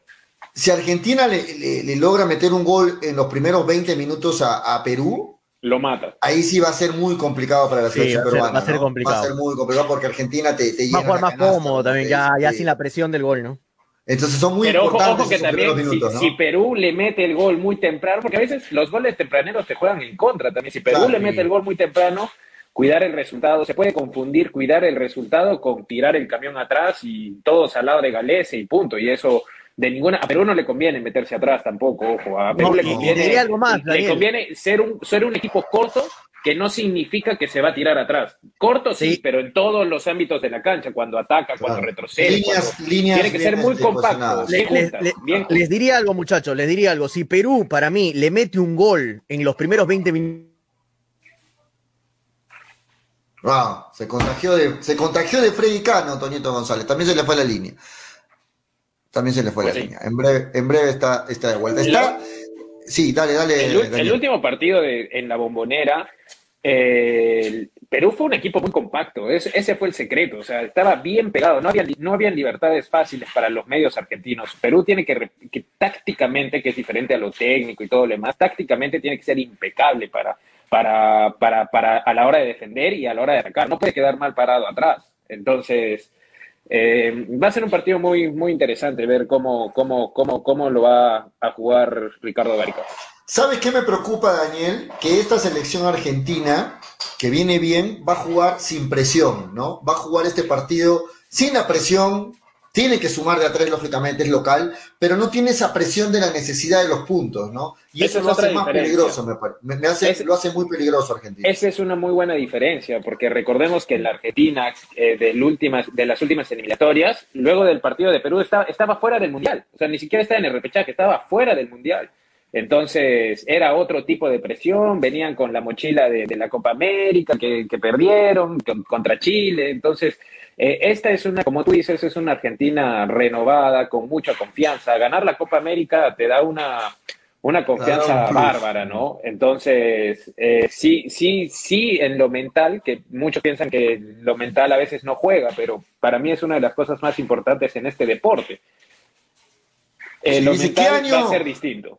Si Argentina le, logra meter un gol en los primeros 20 minutos a Perú, lo mata. Ahí sí va a ser muy complicado para la selección peruana. va a ser complicado. Va a ser muy complicado porque Argentina te, te Va a jugar más cómodo también, ya, ya sin la presión del gol, ¿no? Entonces son muy Pero importantes ojo, que también si, Perú le mete el gol muy temprano, porque a veces los goles tempraneros te juegan en contra también. Si Perú le mete el gol muy temprano, cuidar el resultado, se puede confundir cuidar el resultado con tirar el camión atrás y todos al lado de Galese y punto. Y eso de ninguna. A Perú no le conviene meterse atrás tampoco, ojo. A Perú le conviene. algo más, le conviene ser un, ser un equipo corto que no significa que se va a tirar atrás. Corto sí, pero en todos los ámbitos de la cancha, cuando ataca, cuando retrocede. Líneas, tiene que ser muy compacto. les diría algo, muchachos, les diría algo. Si Perú, para mí, le mete un gol en los primeros 20 minutos. Wow, se contagió de, se contagió de Freddy Cano, Toñito González. También se le fue la línea. También se le fue la pues línea. En breve, en breve está, está de vuelta. Está. Sí, dale, dale. El, último partido de, en la bombonera eh, Perú fue un equipo muy compacto, ese, fue el secreto, o sea, estaba bien pegado, no había, no había libertades fáciles para los medios argentinos. Perú tiene que, que, tácticamente, que es diferente a lo técnico y todo lo demás, tácticamente tiene que ser impecable para, para, para, para a la hora de defender y a la hora de atacar, no puede quedar mal parado atrás. Entonces, eh, va a ser un partido muy, muy interesante ver cómo, cómo, cómo, cómo lo va a jugar Ricardo Gareca. ¿Sabes qué me preocupa, Daniel? Que esta selección argentina, que viene bien, va a jugar sin presión, ¿no? Va a jugar este partido sin la presión, tiene que sumar de a tres, lógicamente, es local, pero no tiene esa presión de la necesidad de los puntos, ¿no? Y eso lo hace más peligroso, me, me hace, lo hace muy peligroso Argentina. Esa es una muy buena diferencia, porque recordemos que la Argentina, eh, de las últimas eliminatorias, luego del partido de Perú, estaba, estaba fuera del Mundial. O sea, ni siquiera estaba en el repechaje, estaba fuera del Mundial. Entonces era otro tipo de presión, venían con la mochila de, la Copa América que, perdieron contra Chile. Entonces, eh, esta es una, como tú dices, es una Argentina renovada, con mucha confianza. Ganar la Copa América te da una, una confianza bárbara, ¿no? Entonces, eh, sí, sí, sí, en lo mental, que muchos piensan que lo mental a veces no juega, pero para mí es una de las cosas más importantes en este deporte. Eh, lo mental va a ser distinto.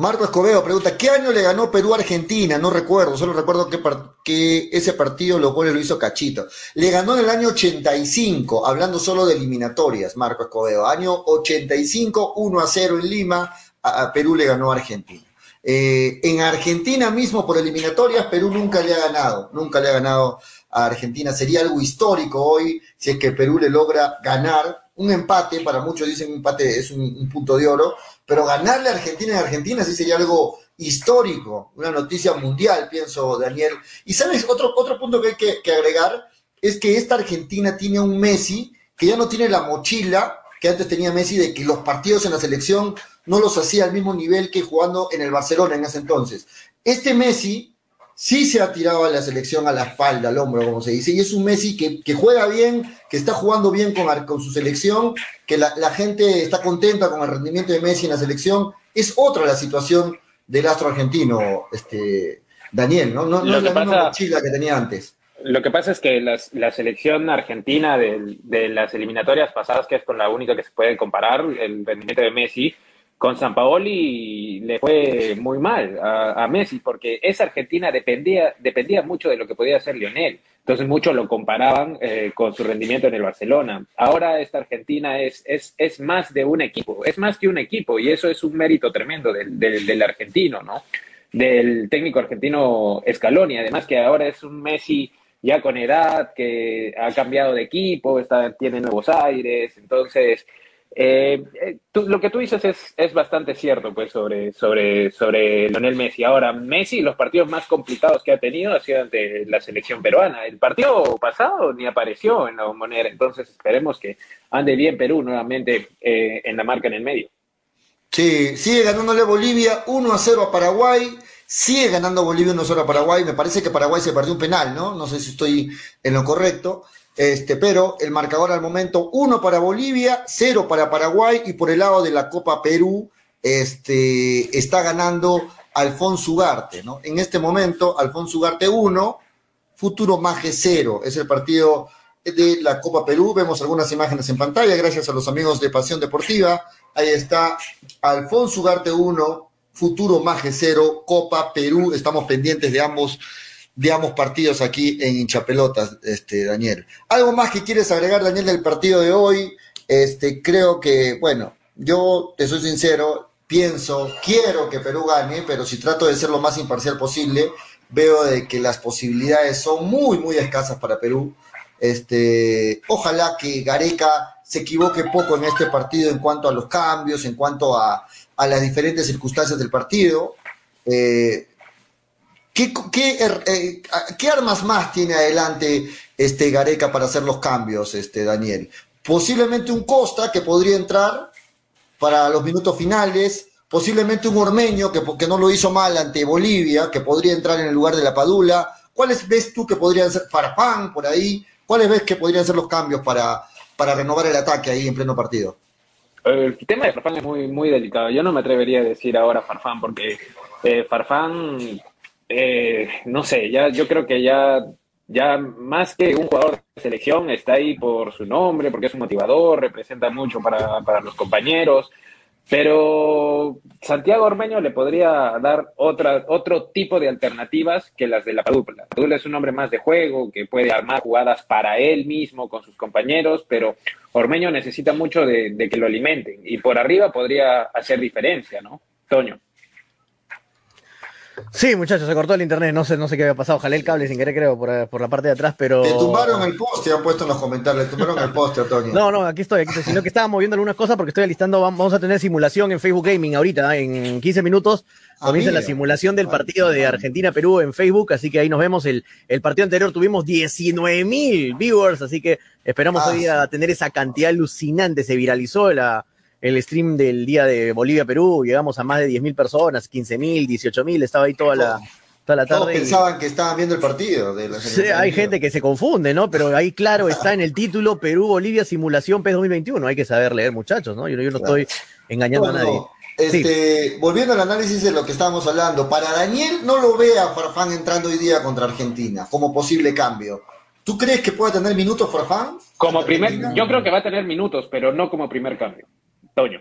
Marco Escobedo pregunta, ¿qué año le ganó Perú a Argentina? No recuerdo, solo recuerdo que, que ese partido lo cual lo hizo Cachito. Le ganó en el año 85, hablando solo de eliminatorias, Marco Escobedo. Año 85, 1 a 0 en Lima, a, Perú le ganó a Argentina. Eh, en Argentina mismo, por eliminatorias, Perú nunca le ha ganado, nunca le ha ganado a Argentina. Sería algo histórico hoy si es que Perú le logra ganar un empate, para muchos dicen un empate es un, punto de oro, pero ganarle a Argentina en Argentina sí sería algo histórico, una noticia mundial, pienso, Daniel. Y sabes, otro, otro punto que hay que, agregar es que esta Argentina tiene un Messi que ya no tiene la mochila que antes tenía Messi de que los partidos en la selección no los hacía al mismo nivel que jugando en el Barcelona en ese entonces. Este Messi sí se ha tirado a la selección a la espalda, al hombro, como se dice, y es un Messi que, juega bien, que está jugando bien con, con su selección, que la, gente está contenta con el rendimiento de Messi en la selección. Es otra la situación del astro argentino, este, Daniel, ¿no? No, es la misma mochila que tenía antes. Lo que pasa es que la selección argentina de, de, las eliminatorias pasadas, que es con la única que se puede comparar, el rendimiento de Messi, con San Paoli le fue muy mal a, Messi porque esa Argentina dependía, dependía mucho de lo que podía hacer Lionel. Entonces muchos lo comparaban eh, con su rendimiento en el Barcelona. Ahora esta Argentina es, es, es, más de un equipo, es más que un equipo y eso es un mérito tremendo del, del, argentino, ¿no? Del técnico argentino Scaloni, además que ahora es un Messi ya con edad, que ha cambiado de equipo, está, tiene nuevos aires, entonces eh, eh lo que tú dices es, es, bastante cierto, pues, sobre, sobre, sobre Lionel Messi. Ahora, Messi, los partidos más complicados que ha tenido ha sido ante la selección peruana. El partido pasado ni apareció en la bombonera, entonces esperemos que ande bien Perú nuevamente eh, en la marca en el medio. Sí, sigue ganándole Bolivia 1 a 0 a Paraguay. Sigue ganando Bolivia 1 a 0 a Paraguay. Me parece que Paraguay se perdió un penal, ¿no? No sé si estoy en lo correcto. Este, pero el marcador al momento, uno para Bolivia, cero para Paraguay y por el lado de la Copa Perú, este, está ganando Alfonso Ugarte, ¿no? En este momento, Alfonso Ugarte 1, Futuro Maje 0, es el partido de la Copa Perú, vemos algunas imágenes en pantalla, gracias a los amigos de Pasión Deportiva, ahí está Alfonso Ugarte 1, Futuro Maje 0, Copa Perú, estamos pendientes de ambos de ambos partidos aquí en hinchapelotas, este, Daniel. ¿Algo más que quieres agregar, Daniel, del partido de hoy? Este, creo que, bueno, yo te soy sincero, pienso, quiero que Perú gane, pero si trato de ser lo más imparcial posible, veo de que las posibilidades son muy, muy escasas para Perú. Este, ojalá que Gareca se equivoque poco en este partido en cuanto a los cambios, en cuanto a, a las diferentes circunstancias del partido. Eh, ¿qué, qué, er, eh, ¿qué, armas más tiene adelante este Gareca para hacer los cambios, este Daniel? Posiblemente un Costa que podría entrar para los minutos finales, posiblemente un Ormeño que, que no lo hizo mal ante Bolivia, que podría entrar en el lugar de la Padula. ¿Cuáles ves tú que podrían ser Farfán por ahí? ¿Cuáles ves que podrían ser los cambios para, para renovar el ataque ahí en pleno partido? El tema de Farfán es muy, muy delicado. Yo no me atrevería a decir ahora Farfán, porque eh, Farfán, eh, no sé, ya yo creo que ya, ya más que un jugador de selección está ahí por su nombre, porque es un motivador, representa mucho para, para los compañeros. Pero Santiago Ormeño le podría dar otra, otro tipo de alternativas que las de la Padula. Padula es un hombre más de juego, que puede armar jugadas para él mismo, con sus compañeros, pero Ormeño necesita mucho de, de que lo alimenten. Y por arriba podría hacer diferencia, ¿no? Toño. Sí, muchachos, se cortó el internet, no sé, no sé qué había pasado, jalé el cable sin querer, creo, por, por la parte de atrás, pero... Te tumbaron el poste, han puesto en los comentarios, le tumbaron el poste, Antonio. No, no, aquí estoy, aquí estoy, sino que estaba moviendo algunas cosas porque estoy alistando, vamos a tener simulación en Facebook Gaming ahorita, en 15 minutos, comienza la simulación del partido de Argentina-Perú en Facebook, así que ahí nos vemos, el, el partido anterior tuvimos 19 mil viewers, así que esperamos hoy a tener esa cantidad alucinante, se viralizó la el stream del día de Bolivia-Perú, llegamos a más de 10.000 personas, 15.000, 18.000, estaba ahí toda la, toda la tarde. Todos pensaban que estaban viendo el partido. De la sí, hay gente que se confunde, ¿no? Pero ahí, claro, está en el título Perú-Bolivia Simulación PES 2021. Hay que saber leer, muchachos, ¿no? Yo, yo no estoy engañando a nadie. Este, sí. Volviendo al análisis de lo que estábamos hablando, para Daniel no lo ve a Farfán entrando hoy día contra Argentina como posible cambio. ¿Tú crees que puede tener minutos Farfán? Como primer, yo creo que va a tener minutos, pero no como primer cambio. Toño.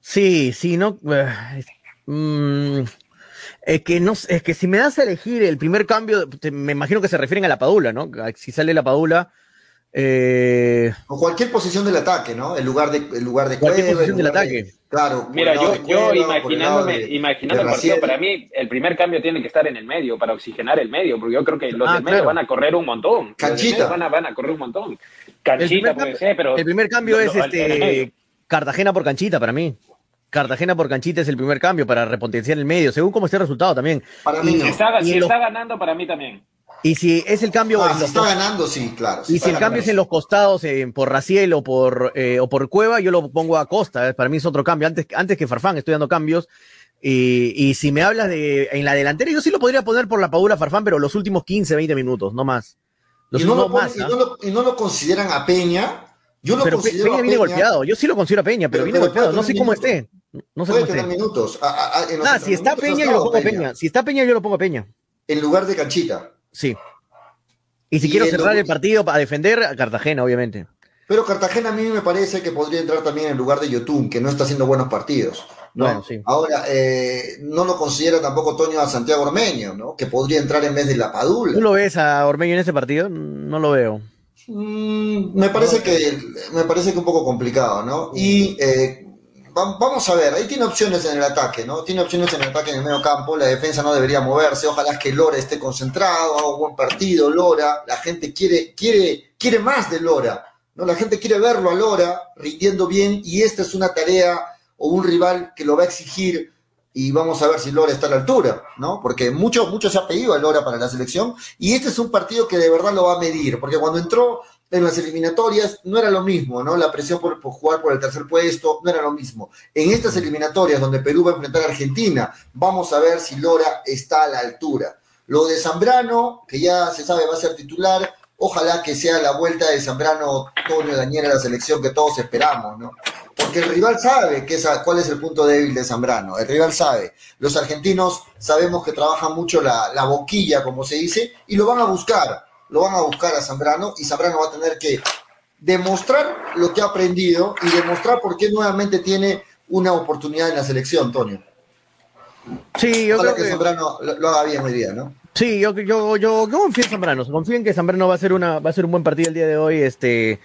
Sí, sí, no. Eh, mm, es que no es que si me das a elegir el primer cambio, te, me imagino que se refieren a la Padula, ¿no? Si sale la Padula. Eh... O cualquier posición del ataque, ¿no? El lugar de, el lugar de cualquier Cueva, posición del ataque. De, claro. Mira, yo, de yo imaginándome, de, imaginando el partido, para mí el primer cambio tiene que estar en el medio para oxigenar el medio, porque yo creo que los Ah, del medio claro. van a correr un montón. Los del Canchita. medio Van a, van a correr un montón. El Canchita primer, puede cambio, ser, pero. el primer cambio lo- es este Cartagena por canchita para mí. Cartagena por canchita es el primer cambio para repotenciar el medio, según cómo esté el resultado también. Para mí Y- no. Si está, y si en los- está ganando, para mí también. Y si es el cambio Ah, en si los está dos- ganando, sí, claro. Y si el cambio es en los costados, eh, por Raciel o por, eh, o por Cueva, yo lo pongo a Costa. eh, Para mí es otro cambio. Antes, antes que Farfán, estoy dando cambios. Y, y si me hablas de en la delantera, yo sí lo podría poner por la Padula Farfán, pero los últimos 15, 20 minutos, no más. Los y, no últimos lo ponen- más. y no lo- y no lo consideran a Peña. Yo lo pero Pe- considero Peña viene Peña, golpeado. Yo sí lo considero a Peña, pero, Pero- viene pero golpeado. No sé cómo esté. No sé Puede cómo esté. minutos. A- a- a- en los Ah, si está Peña, yo lo pongo a Peña. Si está Peña, yo lo pongo a Peña. En lugar de Canchita. Sí. Y si Y quiero en cerrar lo- el partido para defender, a Cartagena, obviamente. Pero Cartagena a mí me parece que podría entrar también en lugar de Yotun, que no está haciendo buenos partidos. ¿no? Bueno, sí. Ahora, eh, no lo considera tampoco Toño a Santiago Ormeño, ¿no? que podría entrar en vez de la ¿Tú Padula. lo ves a Ormeño en ese partido? No lo veo. Mm, me parece que me parece que un poco complicado, ¿no? Y eh, va- vamos a ver, ahí tiene opciones en el ataque, ¿no? Tiene opciones en el ataque en el medio campo, la defensa no debería moverse, ojalá que Lora esté concentrado, haga un buen partido, Lora, la gente quiere, quiere, quiere más de Lora, ¿no? La gente quiere verlo a Lora rindiendo bien y esta es una tarea o un rival que lo va a exigir y vamos a ver si Lora está a la altura, ¿no? Porque mucho, mucho se ha pedido a Lora para la selección y este es un partido que de verdad lo va a medir, porque cuando entró en las eliminatorias no era lo mismo, ¿no? La presión por, por jugar por el tercer puesto no era lo mismo. En estas eliminatorias donde Perú va a enfrentar a Argentina, vamos a ver si Lora está a la altura. Lo de Zambrano, que ya se sabe va a ser titular, ojalá que sea la vuelta de Zambrano, Antonio Daniel a la selección que todos esperamos, ¿no? Porque el rival sabe que esa, cuál es el punto débil de Zambrano, el rival sabe. Los argentinos sabemos que trabajan mucho la, la boquilla, como se dice, y lo van a buscar, lo van a buscar a Zambrano, y Zambrano va a tener que demostrar lo que ha aprendido y demostrar por qué nuevamente tiene una oportunidad en la selección, Antonio. Sí, yo Ojalá creo que que... Zambrano lo, lo haga bien hoy día, ¿no? Sí, yo, yo, yo, yo confío en Zambrano. Confío en que Zambrano va a ser una, va a ser un buen partido el día de hoy. Este,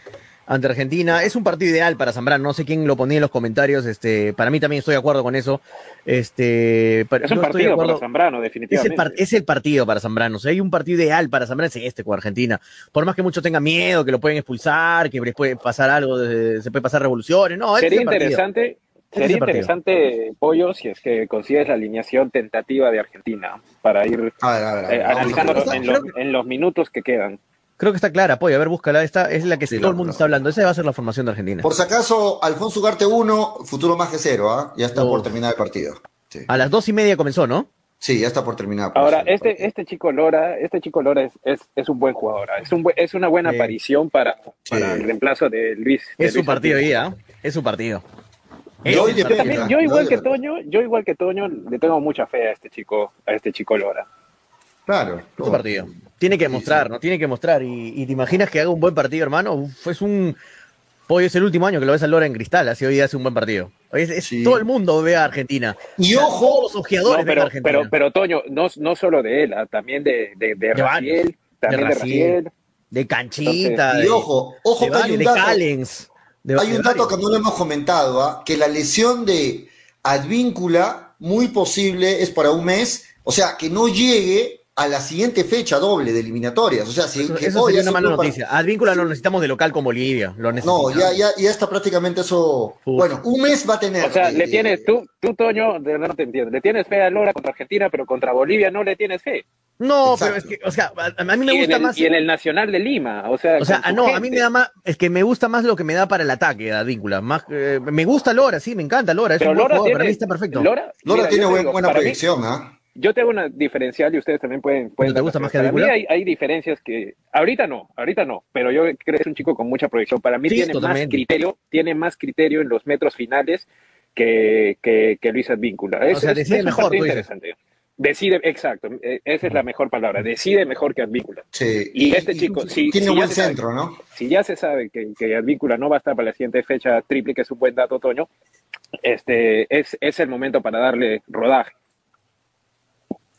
ante Argentina. Es un partido ideal para Zambrano. No sé quién lo ponía en los comentarios. Este, para mí también estoy de acuerdo con eso. Este, es un partido para Zambrano, definitivamente. Es el, partido para Zambrano. O sea, hay un partido ideal para Zambrano, es este con Argentina. Por más que muchos tengan miedo, que lo pueden expulsar, que les puede pasar algo, se puede pasar revoluciones. No, sería interesante. Sería interesante, Pollo, si es que consigues la alineación tentativa de Argentina para ir analizando en los minutos que quedan. Creo que está clara, Pollo. A ver, búscala. Esta es la que todo el mundo está hablando. Esa va a ser la formación de Argentina. Por si acaso, Alfonso Ugarte 1, futuro más que cero, ¿ah? Ya está por terminar el partido. A las dos y media comenzó, ¿no? Sí, ya está por terminar. Ahora, este, este chico Lora, este chico Lora es, es, un buen jugador. ¿ah? Es, un, es una buena aparición para, el reemplazo de Luis. Es su partido ahí, ¿ah? Es su partido. Yo, yo igual que Toño, yo igual que Toño le tengo mucha fe a este chico, a este chico Lora. Claro. Es su partido. Tiene que mostrar, ¿no? Tiene que mostrar. Y, te imaginas que haga un buen partido, hermano. Fue un. Hoy es el último año que lo ves a Lora en cristal, así hoy hace un buen partido. es, Todo el mundo ve a Argentina. Y ojo, los ojeadores pero, a Argentina. Pero, pero, Toño, no, no solo de él, ah, también de, de, de, Raciel, también de, Raciel, de Canchita. y ojo, ojo que hay un dato, hay un dato que no lo hemos comentado, ¿ah? que la lesión de Advíncula, muy posible, es para un mes. O sea, que no llegue a la siguiente fecha doble de eliminatorias. O sea, si eso, eso sería una mala noticia. Advíncula lo necesitamos de local con Bolivia. Lo no, ya, ya, ya está prácticamente eso. Bueno, un mes va a tener. O sea, le tienes, tú, tú, Toño, de verdad no te entiendo. Le tienes fe a Lora contra Argentina, pero contra Bolivia no le tienes fe. No, pero es que, o sea, a, mí me gusta más. Y en el Nacional de Lima, o sea. O sea, no, a mí me da más, es que me gusta más lo que me da para el ataque, Advíncula. Más, eh, me gusta Lora, sí, me encanta Lora. Es pero un Lora tiene, para mí está perfecto. Lora, Lora tiene buena proyección, ¿ah? Yo tengo una diferencial y ustedes también pueden. pueden ¿Te gusta más que Para mí hay, diferencias que. Ahorita no, ahorita no, pero yo creo que es un chico con mucha proyección. Para mí tiene más criterio, tiene más criterio en los metros finales que, que, que Luis Advíncula. Es, o sea, decide mejor. Interesante. Decide, exacto, e, esa es la mejor palabra, decide mejor que Advíncula. Sí. Y este chico, si, tiene un buen centro, ¿no? Si ya se sabe que, que Advíncula no va a estar para la siguiente fecha triple, que es un buen dato, Toño, este, es, es el momento para darle rodaje.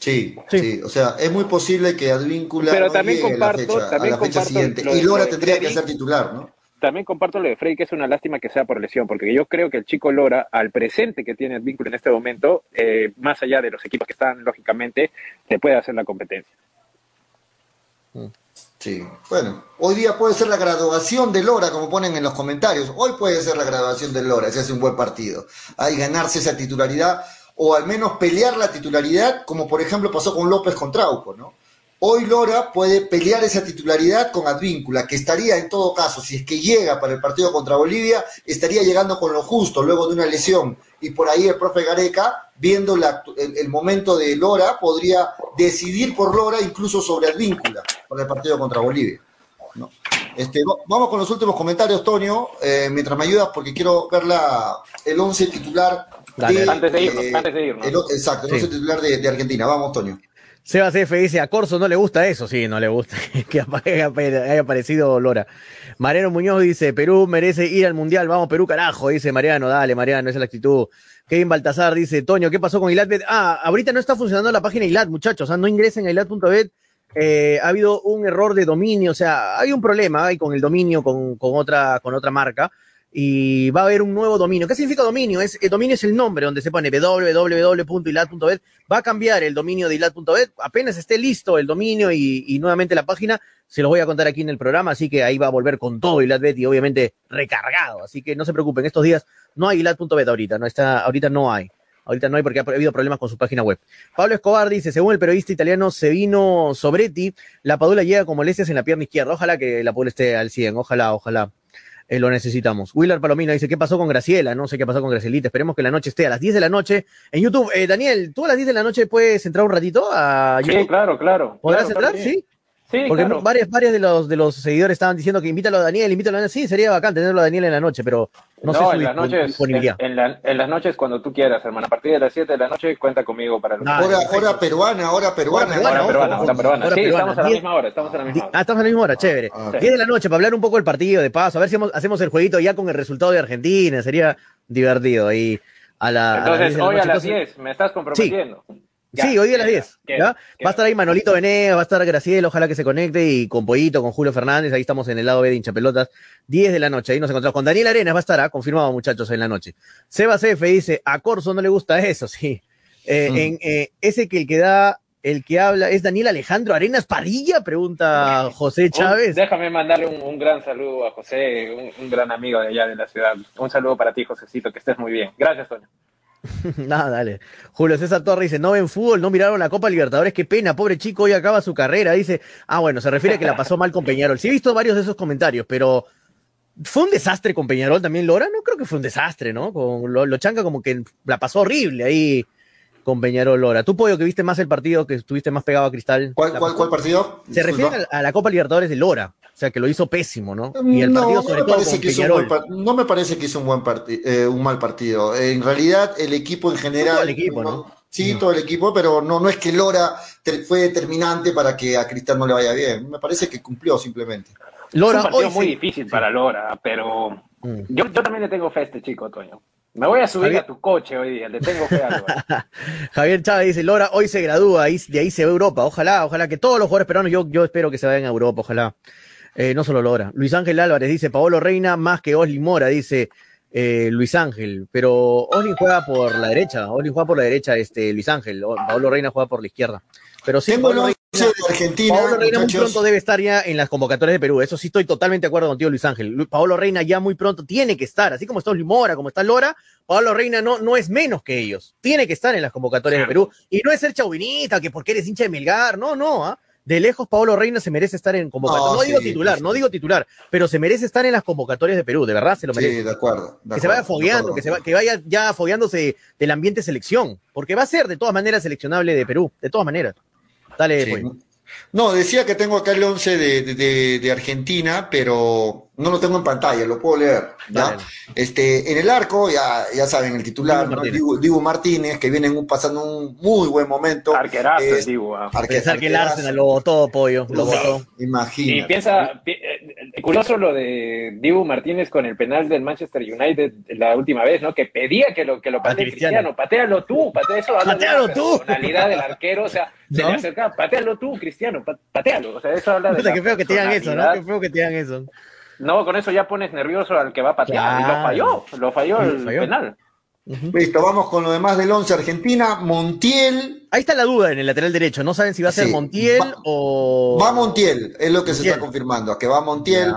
Sí, sí, o sea, es muy posible que Advíncula Pero también comparto, a la fecha, siguiente. Y Lora tendría que ser titular, ¿no? También comparto lo de Frey, que es una lástima que sea por lesión, porque yo creo que el chico Lora, al presente que tiene Advíncula en este momento, eh, más allá de los equipos que están, lógicamente, te puede hacer la competencia. Sí, bueno, hoy día puede ser la graduación de Lora, como ponen en los comentarios. Hoy puede ser la graduación de Lora, si hace un buen partido. Hay ganarse esa titularidad o al menos pelear la titularidad, como por ejemplo pasó con López con Trauco, ¿no? Hoy Lora puede pelear esa titularidad con Advíncula, que estaría en todo caso, si es que llega para el partido contra Bolivia, estaría llegando con lo justo luego de una lesión. Y por ahí el profe Gareca, viendo el, momento de Lora, podría decidir por Lora incluso sobre Advíncula para el partido contra Bolivia. Este, vamos con los últimos comentarios, Tonio, eh, mientras me ayudas, porque quiero ver la, el once titular antes de irnos, antes de irnos. exacto, no titular de, Argentina. Vamos, Toño. Sebas F dice, a Corso no le gusta eso, sí, no le gusta que haya aparecido Lora. Mariano Muñoz dice, Perú merece ir al Mundial, vamos Perú carajo, dice Mariano, dale Mariano, esa es la actitud. Kevin Baltazar dice, Toño, ¿qué pasó con Ilatbet? Ah, ahorita no está funcionando la página Ilat, muchachos, o sea, no ingresen a ilat.bet, eh, ha habido un error de dominio, o sea, hay un problema hay con el dominio con, con, otra, con otra marca, y va a haber un nuevo dominio. ¿Qué significa dominio? Es, el dominio es el nombre donde se pone www.ilat.bet. Va a cambiar el dominio de ilat.bet. Apenas esté listo el dominio y, nuevamente la página, se los voy a contar aquí en el programa, así que ahí va a volver con todo ilatbet y obviamente recargado. Así que no se preocupen, estos días no hay ilat.bet ahorita, no está, ahorita no hay. Ahorita no hay porque ha habido problemas con su página web. Pablo Escobar dice, según el periodista italiano Sevino Sobretti, la Padula llega con molestias en la pierna izquierda. Ojalá que la Padula esté al 100, ojalá, ojalá. Eh, lo necesitamos. Willard Palomino dice, ¿qué pasó con Graciela? No sé qué pasó con Gracielita. Esperemos que la noche esté a las 10 de la noche en YouTube. Eh, Daniel, ¿tú a las 10 de la noche puedes entrar un ratito a YouTube? Sí, claro, claro. ¿Podrás entrar? Sí. Sí, Porque varias, varias de los de los seguidores estaban diciendo que invítalo a Daniel, invítalo a Daniel. Sí, sería bacán tenerlo a Daniel en la noche, pero no, sé su en las noches, En, las noches cuando tú quieras, hermano. A partir de las 7 de la noche cuenta conmigo para el hora, hora peruana, hora peruana. Hora peruana, hora peruana. sí, estamos a la misma hora, estamos a la misma hora. Ah, estamos a la misma hora, chévere. 10 ah, de la noche para hablar un poco del partido, de paso, a ver si hacemos el jueguito ya con el resultado de Argentina, sería divertido ahí a la Entonces, hoy a las 10, ¿me estás comprometiendo? sí, hoy día a las 10. Va a estar ahí Manolito Venegas, va a estar Graciela, ojalá que se conecte, y con Pollito, con Julio Fernández, ahí estamos en el lado B de hinchapelotas, 10 de la noche, ahí nos encontramos. Con Daniel Arenas va a estar, ¿ah? confirmado muchachos, en la noche. Seba CF dice, a Corso no le gusta eso, sí. Eh, mm. en, eh, ese que el que da, el que habla, ¿es Daniel Alejandro Arenas Parilla? Pregunta José Chávez. déjame mandarle un, gran saludo a José, un, un gran amigo de allá de la ciudad. Un saludo para ti, Josecito, que estés muy bien. Gracias, Toño. Nada, dale. Julio César Torres dice, no ven fútbol, no miraron la Copa Libertadores, qué pena, pobre chico, hoy acaba su carrera. Dice, ah, bueno, se refiere a que la pasó mal con Peñarol. Sí he visto varios de esos comentarios, pero fue un desastre con Peñarol también, Lora. No creo que fue un desastre, ¿no? Con lo, Chanca como que la pasó horrible ahí con Peñarol Lora. Tú, Pollo, que viste más el partido, que estuviste más pegado a Cristal. ¿Cuál, cuál, partido? Se refiere a, la Copa Libertadores de Lora. O sea, que lo hizo pésimo, ¿no? Y el partido, no, sobre todo, con Peñarol. no me parece que hizo un, buen eh, un mal partido. En realidad, el equipo en general. Todo el equipo, ¿no? Sí, todo el equipo, pero no, no es que Lora fue determinante para que a Cristal no le vaya bien. Me parece que cumplió simplemente. Lora, es un partido muy difícil para Lora, pero mm. yo, yo también le tengo fe a este chico, Toño. Me voy a subir a tu coche hoy día, le tengo fe a Javier Chávez dice, Lora, hoy se gradúa, de ahí se ve Europa. Ojalá, ojalá que todos los jugadores peruanos, yo, yo espero que se vayan a Europa, ojalá. Eh, no solo Lora. Luis Ángel Álvarez dice, Paolo Reina más que Osli Mora, dice eh, Luis Ángel. Pero Osli juega por la derecha, Osli juega por la derecha, este, Luis Ángel. Paolo Reina juega por la izquierda. Pero sí, Paolo Reina, Argentina, Paolo Reina muy pronto debe estar ya en las convocatorias de Perú. Eso sí estoy totalmente de acuerdo contigo, Luis Ángel. Paolo Reina ya muy pronto tiene que estar, así como está Mora, como está Lora, Paolo Reina no, no es menos que ellos. Tiene que estar en las convocatorias de Perú. Y no es ser chauvinista, que porque eres hincha de Melgar, no, no, ¿ah? De lejos Paolo Reina se merece estar en convocatorias. No, digo titular, no digo titular, pero se merece estar en las convocatorias de Perú, de verdad se lo merece. Sí, de acuerdo. que se vaya fogueando, que, se que vaya ya fogueándose del ambiente selección, porque va a ser de todas maneras seleccionable de Perú, de todas maneras. Dale, pues. No, decía que tengo acá el 11 de, de, Argentina, pero no lo tengo en pantalla, lo puedo leer. Este, en el arco, ya, ya saben, el titular, Dibu Martínez. que viene pasando un muy buen momento. Arquerazo, es, Dibu. Ah. Pensar que el Arsenal lo votó, pollo, lo votó. Imagínate. Y piensa, eh, curioso lo de Dibu Martínez con el penal del Manchester United la última vez, ¿no? Que pedía que lo, que lo patee Cristiano. Patealo tú, patea eso. Patealo tú. La personalidad del arquero, o sea, se le acerca, patealo tú, Cristiano, patealo. O sea, eso habla de. qué feo que te digan eso, ¿no? Qué feo que te digan eso. No, con eso ya pones nervioso al que va a patear. Y lo falló, lo falló el penal. Listo, vamos con lo demás del 11 Argentina. Montiel. Ahí está la duda en el lateral derecho. No saben si va a ser Montiel o. Va Montiel, es lo que se está confirmando. Que va Montiel.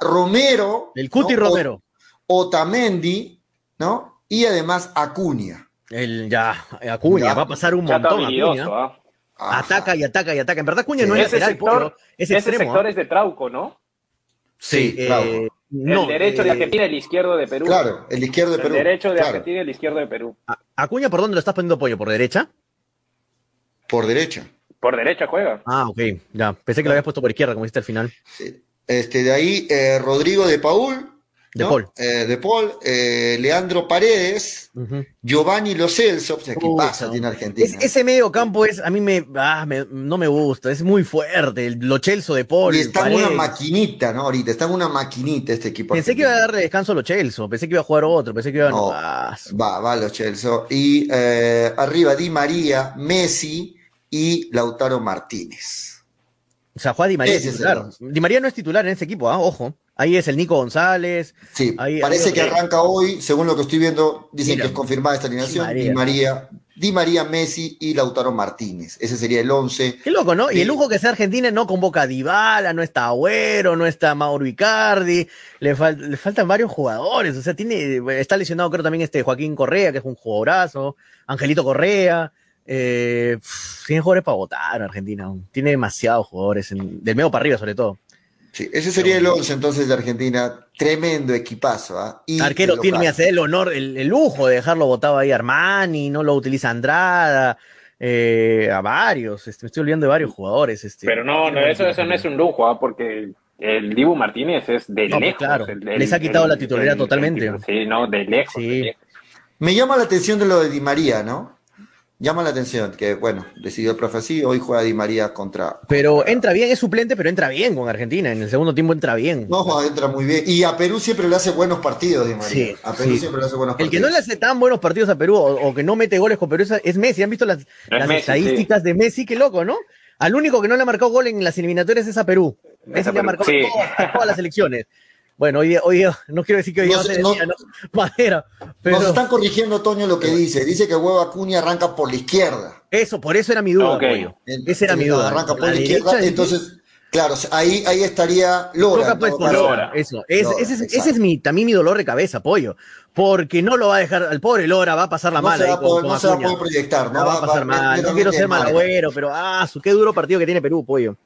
Romero. El Cuti Romero. Otamendi, ¿no? Y además Acuña. El, ya, Acuña, va a pasar un montón. Acuña. ¿ah? Ataca y ataca y ataca. En verdad, Acuña no es ese sector, es ese sector ¿ah? es de Trauco, ¿no? Sí, eh, el derecho de eh, Argentina y el izquierdo de Perú. Claro, el izquierdo de Perú. El derecho de Argentina y el izquierdo de Perú. ¿Acuña por dónde lo estás poniendo apoyo? ¿Por derecha? Por derecha. Por derecha juega. Ah, ok, ya. Pensé que lo habías puesto por izquierda, como dijiste al final. Sí. Este, de ahí, eh, Rodrigo de Paul, de Paul. Eh, de Paul, eh, Leandro Paredes, Giovanni Lo Celso, ¿qué pasa tiene Argentina? ese medio campo es, a mí ah, me, no me gusta, es muy fuerte, el Lo Celso de Paul. Y está en una maquinita, ¿no? Ahorita está en una maquinita este equipo. Pensé que iba a darle descanso a Lo Celso, pensé que iba a jugar otro, pensé que iba a... No, va, va Lo Celso. Y eh, arriba Di María, Messi y Lautaro Martínez. O sea, Juan Di María es titular. Di María no es titular en ese equipo, ¿ah? ojo. Ahí es el Nico González. Sí, parece que arranca hoy, según lo que estoy viendo, dicen que es confirmada esta alineación. Di María. Di María, Messi y Lautaro Martínez. Ese sería el 11. Qué loco, ¿no? Y el lujo que sea Argentina no convoca a Dybala, no está Agüero, no está Mauro Icardi, le, faltan varios jugadores. O sea, tiene, está lesionado creo también este Joaquín Correa, que es un jugadorazo, Angelito Correa. Eh, tiene jugadores para votar Argentina. Tiene demasiados jugadores, del medio para arriba sobre todo. Sí, ese sería el 11 entonces de Argentina. Tremendo equipazo. ¿ah? Arquero tiene que hacer el honor, el, lujo de dejarlo votado ahí Armani, no lo utiliza Andrada. Eh, a varios, este, me estoy olvidando de varios jugadores. Este, Pero no, no eso, eso no es un lujo, ¿ah? porque el Dibu Martínez es de pues lejos. Claro, les ha quitado la titularidad totalmente. sí, no, de lejos, Me llama la atención de lo de Di María, ¿no? Llama la atención que, bueno, decidió el profe así, hoy juega Di María contra... Pero entra bien, es suplente, pero entra bien con Argentina, en el segundo tiempo entra bien. No, entra muy bien. Y a Perú siempre le hace buenos partidos, Di María. Sí, a Perú siempre le hace buenos partidos. El que no le hace tan buenos partidos a Perú o, que no mete goles con Perú es, Messi. ¿Han visto las, estadísticas de Messi? Qué loco, ¿no? Al único que no le ha marcado gol en las eliminatorias es a Perú. Messi le ha marcado todas las elecciones. Bueno, hoy, hoy no quiero decir que hoy no, se no, madera. Pero... Nos están corrigiendo, Toño, lo que dice. Dice que Huevo Acuña arranca por la izquierda. Eso, por eso era mi duda, okay. Esa era mi duda. Arranca por la, izquierda, entonces, claro, ahí, ahí estaría Lora. Pues, Lora. Eso, es, ese, es, ese, es, mi, también mi dolor de cabeza, pollo. Porque no lo va a dejar al pobre Lora, va a pasar la mala. no se va a poder proyectar, ¿no? va, a pasar mal. No quiero ser malagüero, pero ah, su qué duro partido que tiene Perú, pollo.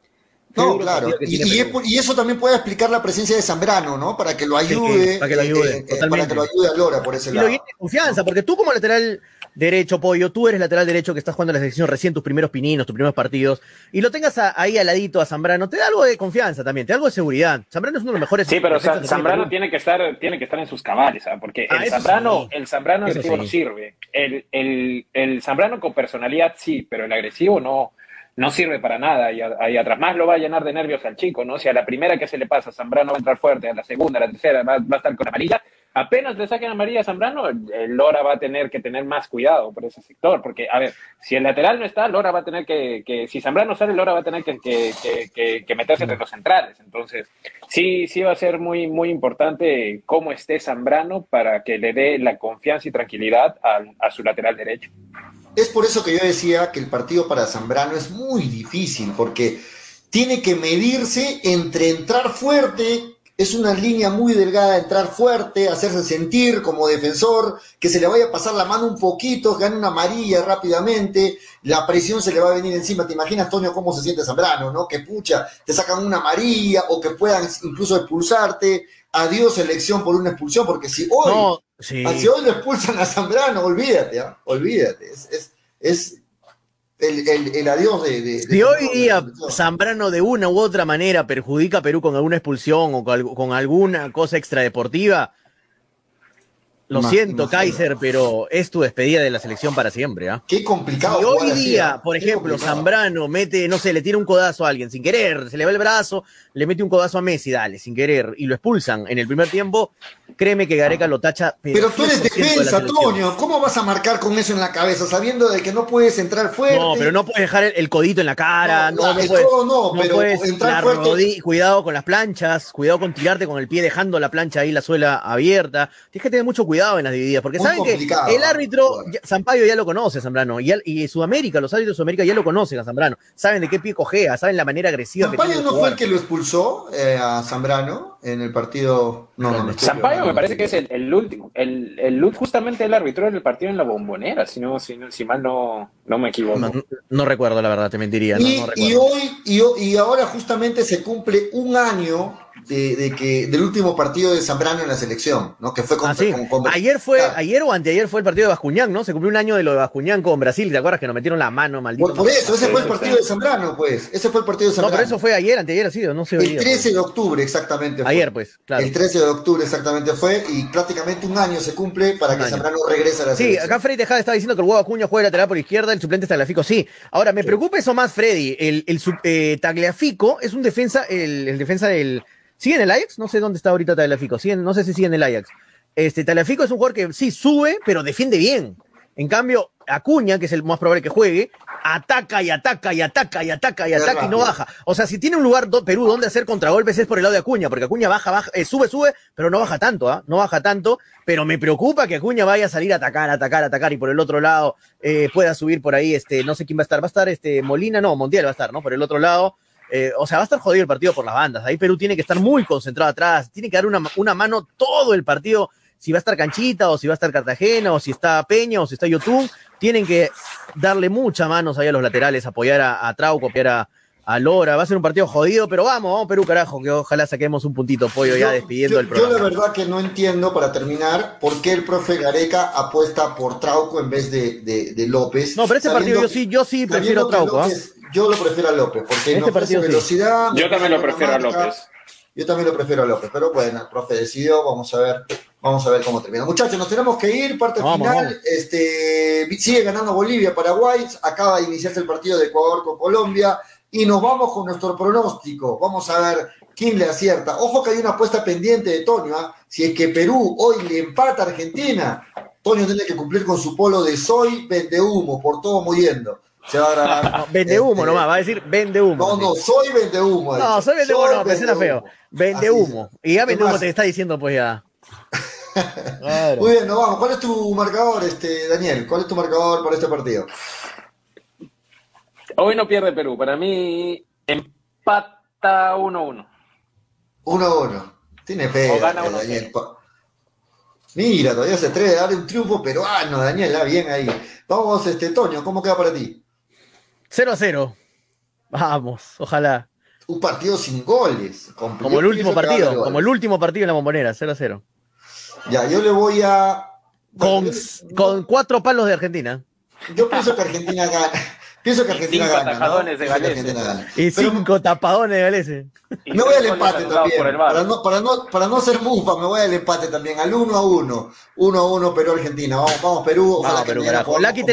No, claro. Y, eso también puede explicar la presencia de Zambrano, ¿no? Para que lo ayude. para que lo ayude. Eh, eh, para que lo ayude a Lora por ese y lado. Y confianza, porque tú como lateral derecho, Pollo, tú eres lateral derecho que estás jugando en la selección recién tus primeros pininos, tus primeros partidos, y lo tengas ahí al ladito a Zambrano, te da algo de confianza también, te da algo de seguridad. Zambrano es uno de los mejores. Sí, pero Zambrano tiene que estar, tiene que estar en sus cabales, ¿sabes? porque ah, el, Zambrano, el Zambrano agresivo no sirve. El, el, el Zambrano con personalidad sí, pero el agresivo no no sirve para nada y ahí atrás. Más lo va a llenar de nervios al chico, ¿no? Si a la primera que se le pasa, Zambrano va a entrar fuerte, a la segunda, a la tercera, va, a estar con amarilla. Apenas le saquen amarilla a Zambrano, el Lora va a tener que tener más cuidado por ese sector, porque, a ver, si el lateral no está, Lora va a tener que, que si Zambrano sale, Lora va a tener que, que, que, meterse entre los centrales. Entonces, sí, sí va a ser muy, muy importante cómo esté Zambrano para que le dé la confianza y tranquilidad a su lateral derecho. Es por eso que yo decía que el partido para Zambrano es muy difícil, porque tiene que medirse entre entrar fuerte, es una línea muy delgada, entrar fuerte, hacerse sentir como defensor, que se le vaya a pasar la mano un poquito, gane una amarilla rápidamente, la presión se le va a venir encima. ¿Te imaginas, Toño, cómo se siente Zambrano, no? Que pucha, te sacan una amarilla o que puedan incluso expulsarte. Adiós elección por una expulsión, porque si hoy si hoy lo expulsan a Zambrano, olvídate, ¿ah? olvídate. Es, es, el, adiós de, Si hoy día Zambrano de una u otra manera perjudica a Perú con alguna expulsión o con alguna cosa extradeportiva, lo siento, Kaiser, pero es tu despedida de la selección para siempre. ¿ah? Qué complicado. Si hoy día, por ejemplo, Zambrano mete, no sé, le tira un codazo a alguien sin querer, se le va el brazo, le mete un codazo a Messi, dale, sin querer, y lo expulsan en el primer tiempo, créeme que Gareca lo tacha. Pero tú eres defensa, Toño. ¿Cómo vas a marcar con eso en la cabeza, sabiendo de que no puedes entrar fuerte? No, pero no puedes dejar el, codito en la cara. No, no, puedes, no, pero entrar fuerte. cuidado con las planchas, cuidado con tirarte con el pie dejando la plancha ahí, la suela abierta. Tienes que tener mucho cuidado en las divididas, porque saben que el árbitro, Sampaio ya lo conoce a Zambrano, y, y, Sudamérica, los árbitros de Sudamérica ya lo conocen a Zambrano, saben de qué pie cojea, saben la manera agresiva. ¿Sampaio no fue el que lo expulsó eh, a Zambrano en el partido? No, no, no. Sampaio me parece que es el, último, el, el, justamente el árbitro del partido en la bombonera, si, no, si, si mal no, no me equivoco. No, recuerdo, la verdad, te mentiría. Y, y hoy, y, y ahora justamente se cumple un año de, que del último partido de Zambrano en la selección, ¿no? Que fue con, ah, ayer fue, ayer o anteayer fue el partido de Bascuñán, ¿no? Se cumplió un año de lo de Bascuñán con Brasil, ¿te acuerdas que nos metieron la mano, maldito? Por, eso, ese fue el partido de Zambrano, pues. Ese fue el partido de Zambrano. No, pero eso fue ayer, anteayer ha sido, no sé. El 13 de octubre, exactamente. Ayer, pues, claro. El 13 de octubre, exactamente fue, y prácticamente un año se cumple para que Zambrano regrese a la selección. Sí, acá Freddy Tejada está diciendo que el huevo Acuña juega lateral por izquierda, el suplente está Tagliafico, sí. Ahora, me preocupa eso más, Freddy. El, el eh, Tagliafico es un defensa, el, el defensa del ¿Sigue en el Ajax? No sé dónde está ahorita Talafico. no sé si sigue en el Ajax. Este, Talafico es un jugador que sí sube, pero defiende bien. En cambio, Acuña, que es el más probable que juegue, ataca y ataca y ataca y ataca y ataca y no baja. O sea, si tiene un lugar Perú donde hacer contragolpes es por el lado de Acuña, porque Acuña baja, baja, eh, sube, sube, pero no baja tanto, ¿ah? No baja tanto, pero me preocupa que Acuña vaya a salir a atacar, atacar, atacar y por el otro lado eh, pueda subir por ahí, este, no sé quién va a estar, va a estar este Molina, no, Montiel va a estar, ¿no? Por el otro lado, eh, o sea, va a estar jodido el partido por las bandas. Ahí Perú tiene que estar muy concentrado atrás, tiene que dar una, una mano todo el partido. Si va a estar Canchita, o si va a estar Cartagena, o si está Peña, o si está YouTube, tienen que darle mucha manos ahí a los laterales, apoyar a, Trauco, apoyar a, a Lora. Va a ser un partido jodido, pero vamos, vamos Perú, carajo, que ojalá saquemos un puntito pollo ya despidiendo el programa. Yo la verdad que no entiendo, para terminar, por qué el profe Gareca apuesta por Trauco en vez de, de, López. No, pero este partido yo sí, yo sí prefiero Trauco. ¿ah? Yo lo prefiero a López, porque este ofrece velocidad. Yo también lo prefiero a López. Yo también lo prefiero a López, pero bueno, el profe decidió, vamos a ver Vamos a ver cómo termina. Muchachos, nos tenemos que ir, parte final. Este, sigue ganando Bolivia, Paraguay, acaba de iniciarse el partido de Ecuador con Colombia y nos vamos con nuestro pronóstico. Vamos a ver quién le acierta. Ojo que hay una apuesta pendiente de Toño. ¿ah? Si es que Perú hoy le empata a Argentina, Toño tiene que cumplir con su polo de soy vende humo, por todo muriendo. Se va a grabar. vende humo nomás, va a decir vende humo. No, no, soy vende humo. No, soy vende humo, no, me suena feo. Vende humo. Y ya vende humo te está diciendo, pues ya. Muy bien, nos vamos. ¿Cuál es tu marcador, este, Daniel? ¿Cuál es tu marcador para este partido? Hoy no pierde Perú. Para mí, empata 1-1. 1-1. Tiene fe. Daniel. Mira, todavía se atreve a dar un triunfo peruano, Daniel, ah, bien ahí. Vamos, este, Toño, ¿cómo queda para ti? 0 0. Vamos, ojalá. Un partido sin goles. Como el último partido, como el último partido en la bombonera, 0 0. Ya, yo le voy a. Con, con cuatro palos de Argentina. Yo pienso que Argentina gana. Pienso que Argentina cinco gana. Tapadones de Galese. Y cinco tapadones de Galese. Me voy al empate también. Para no, para, no, para no ser mufa, me voy al empate también. Al 1 a 1. 1 a 1 Perú-Argentina. Vamos, vamos, Perú. Ojalá vamos, Perú, carajo. Lucky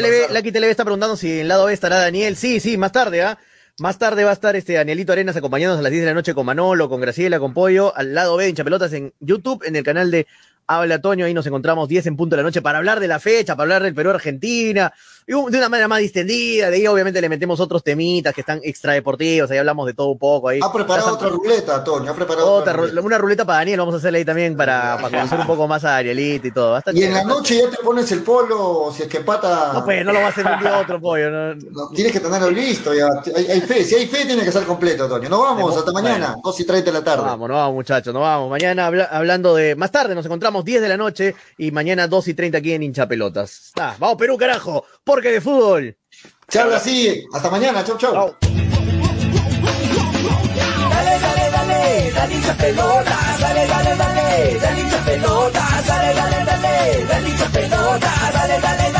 TV, está preguntando si en el lado B estará Daniel. Sí, sí, más tarde, ¿ah? Más tarde va a estar este Danielito Arenas acompañándonos a las 10 de la noche con Manolo, con Graciela, con Pollo, al lado B en Chapelotas en YouTube, en el canal de Habla Toño, ahí nos encontramos 10 en punto de la noche para hablar de la fecha, para hablar del Perú-Argentina, de una manera más distendida, de ahí obviamente le metemos otros temitas que están extradeportivos, ahí hablamos de todo un poco. Ahí. Ha preparado otra ruleta, Toño, ha preparado otra, ruleta. Una ruleta para Daniel, vamos a hacerle ahí también para, para conocer un poco más a Arielito y todo. y en la noche ya te pones el polo, si es que pata... No, pues, no lo va a hacer un día otro pollo. No. tienes que tenerlo listo, ya. Hay, fe, si hay fe tiene que ser completo, Toño. Nos vamos, hasta mañana, 2 y 30 de la tarde. Vamos, nos vamos muchachos, nos vamos. Mañana hablando de... Más tarde nos encontramos 10 de la noche y mañana 2 y 30 aquí en Hinchapelotas. Ah, vamos Perú, carajo, porque de fútbol. Así. Hasta mañana. Chau, chau. chau. Dale, dale, dale, dale hincha pelotas, dale, dale, dale, dale hincha pelotas, dale, dale, dale, dale hincha pelotas, dale, dale, dale.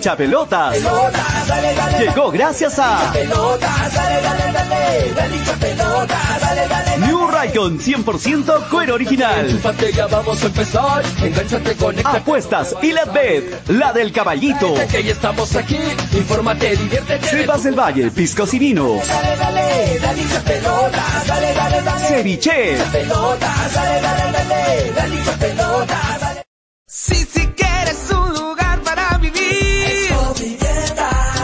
Hincha pelotas. Llegó gracias a. New Raycon 100% cuero original. Apuestas y la bet, la del caballito. Que estamos. Cepas del Valle, piscos y vinos. Dale, dale, dale hincha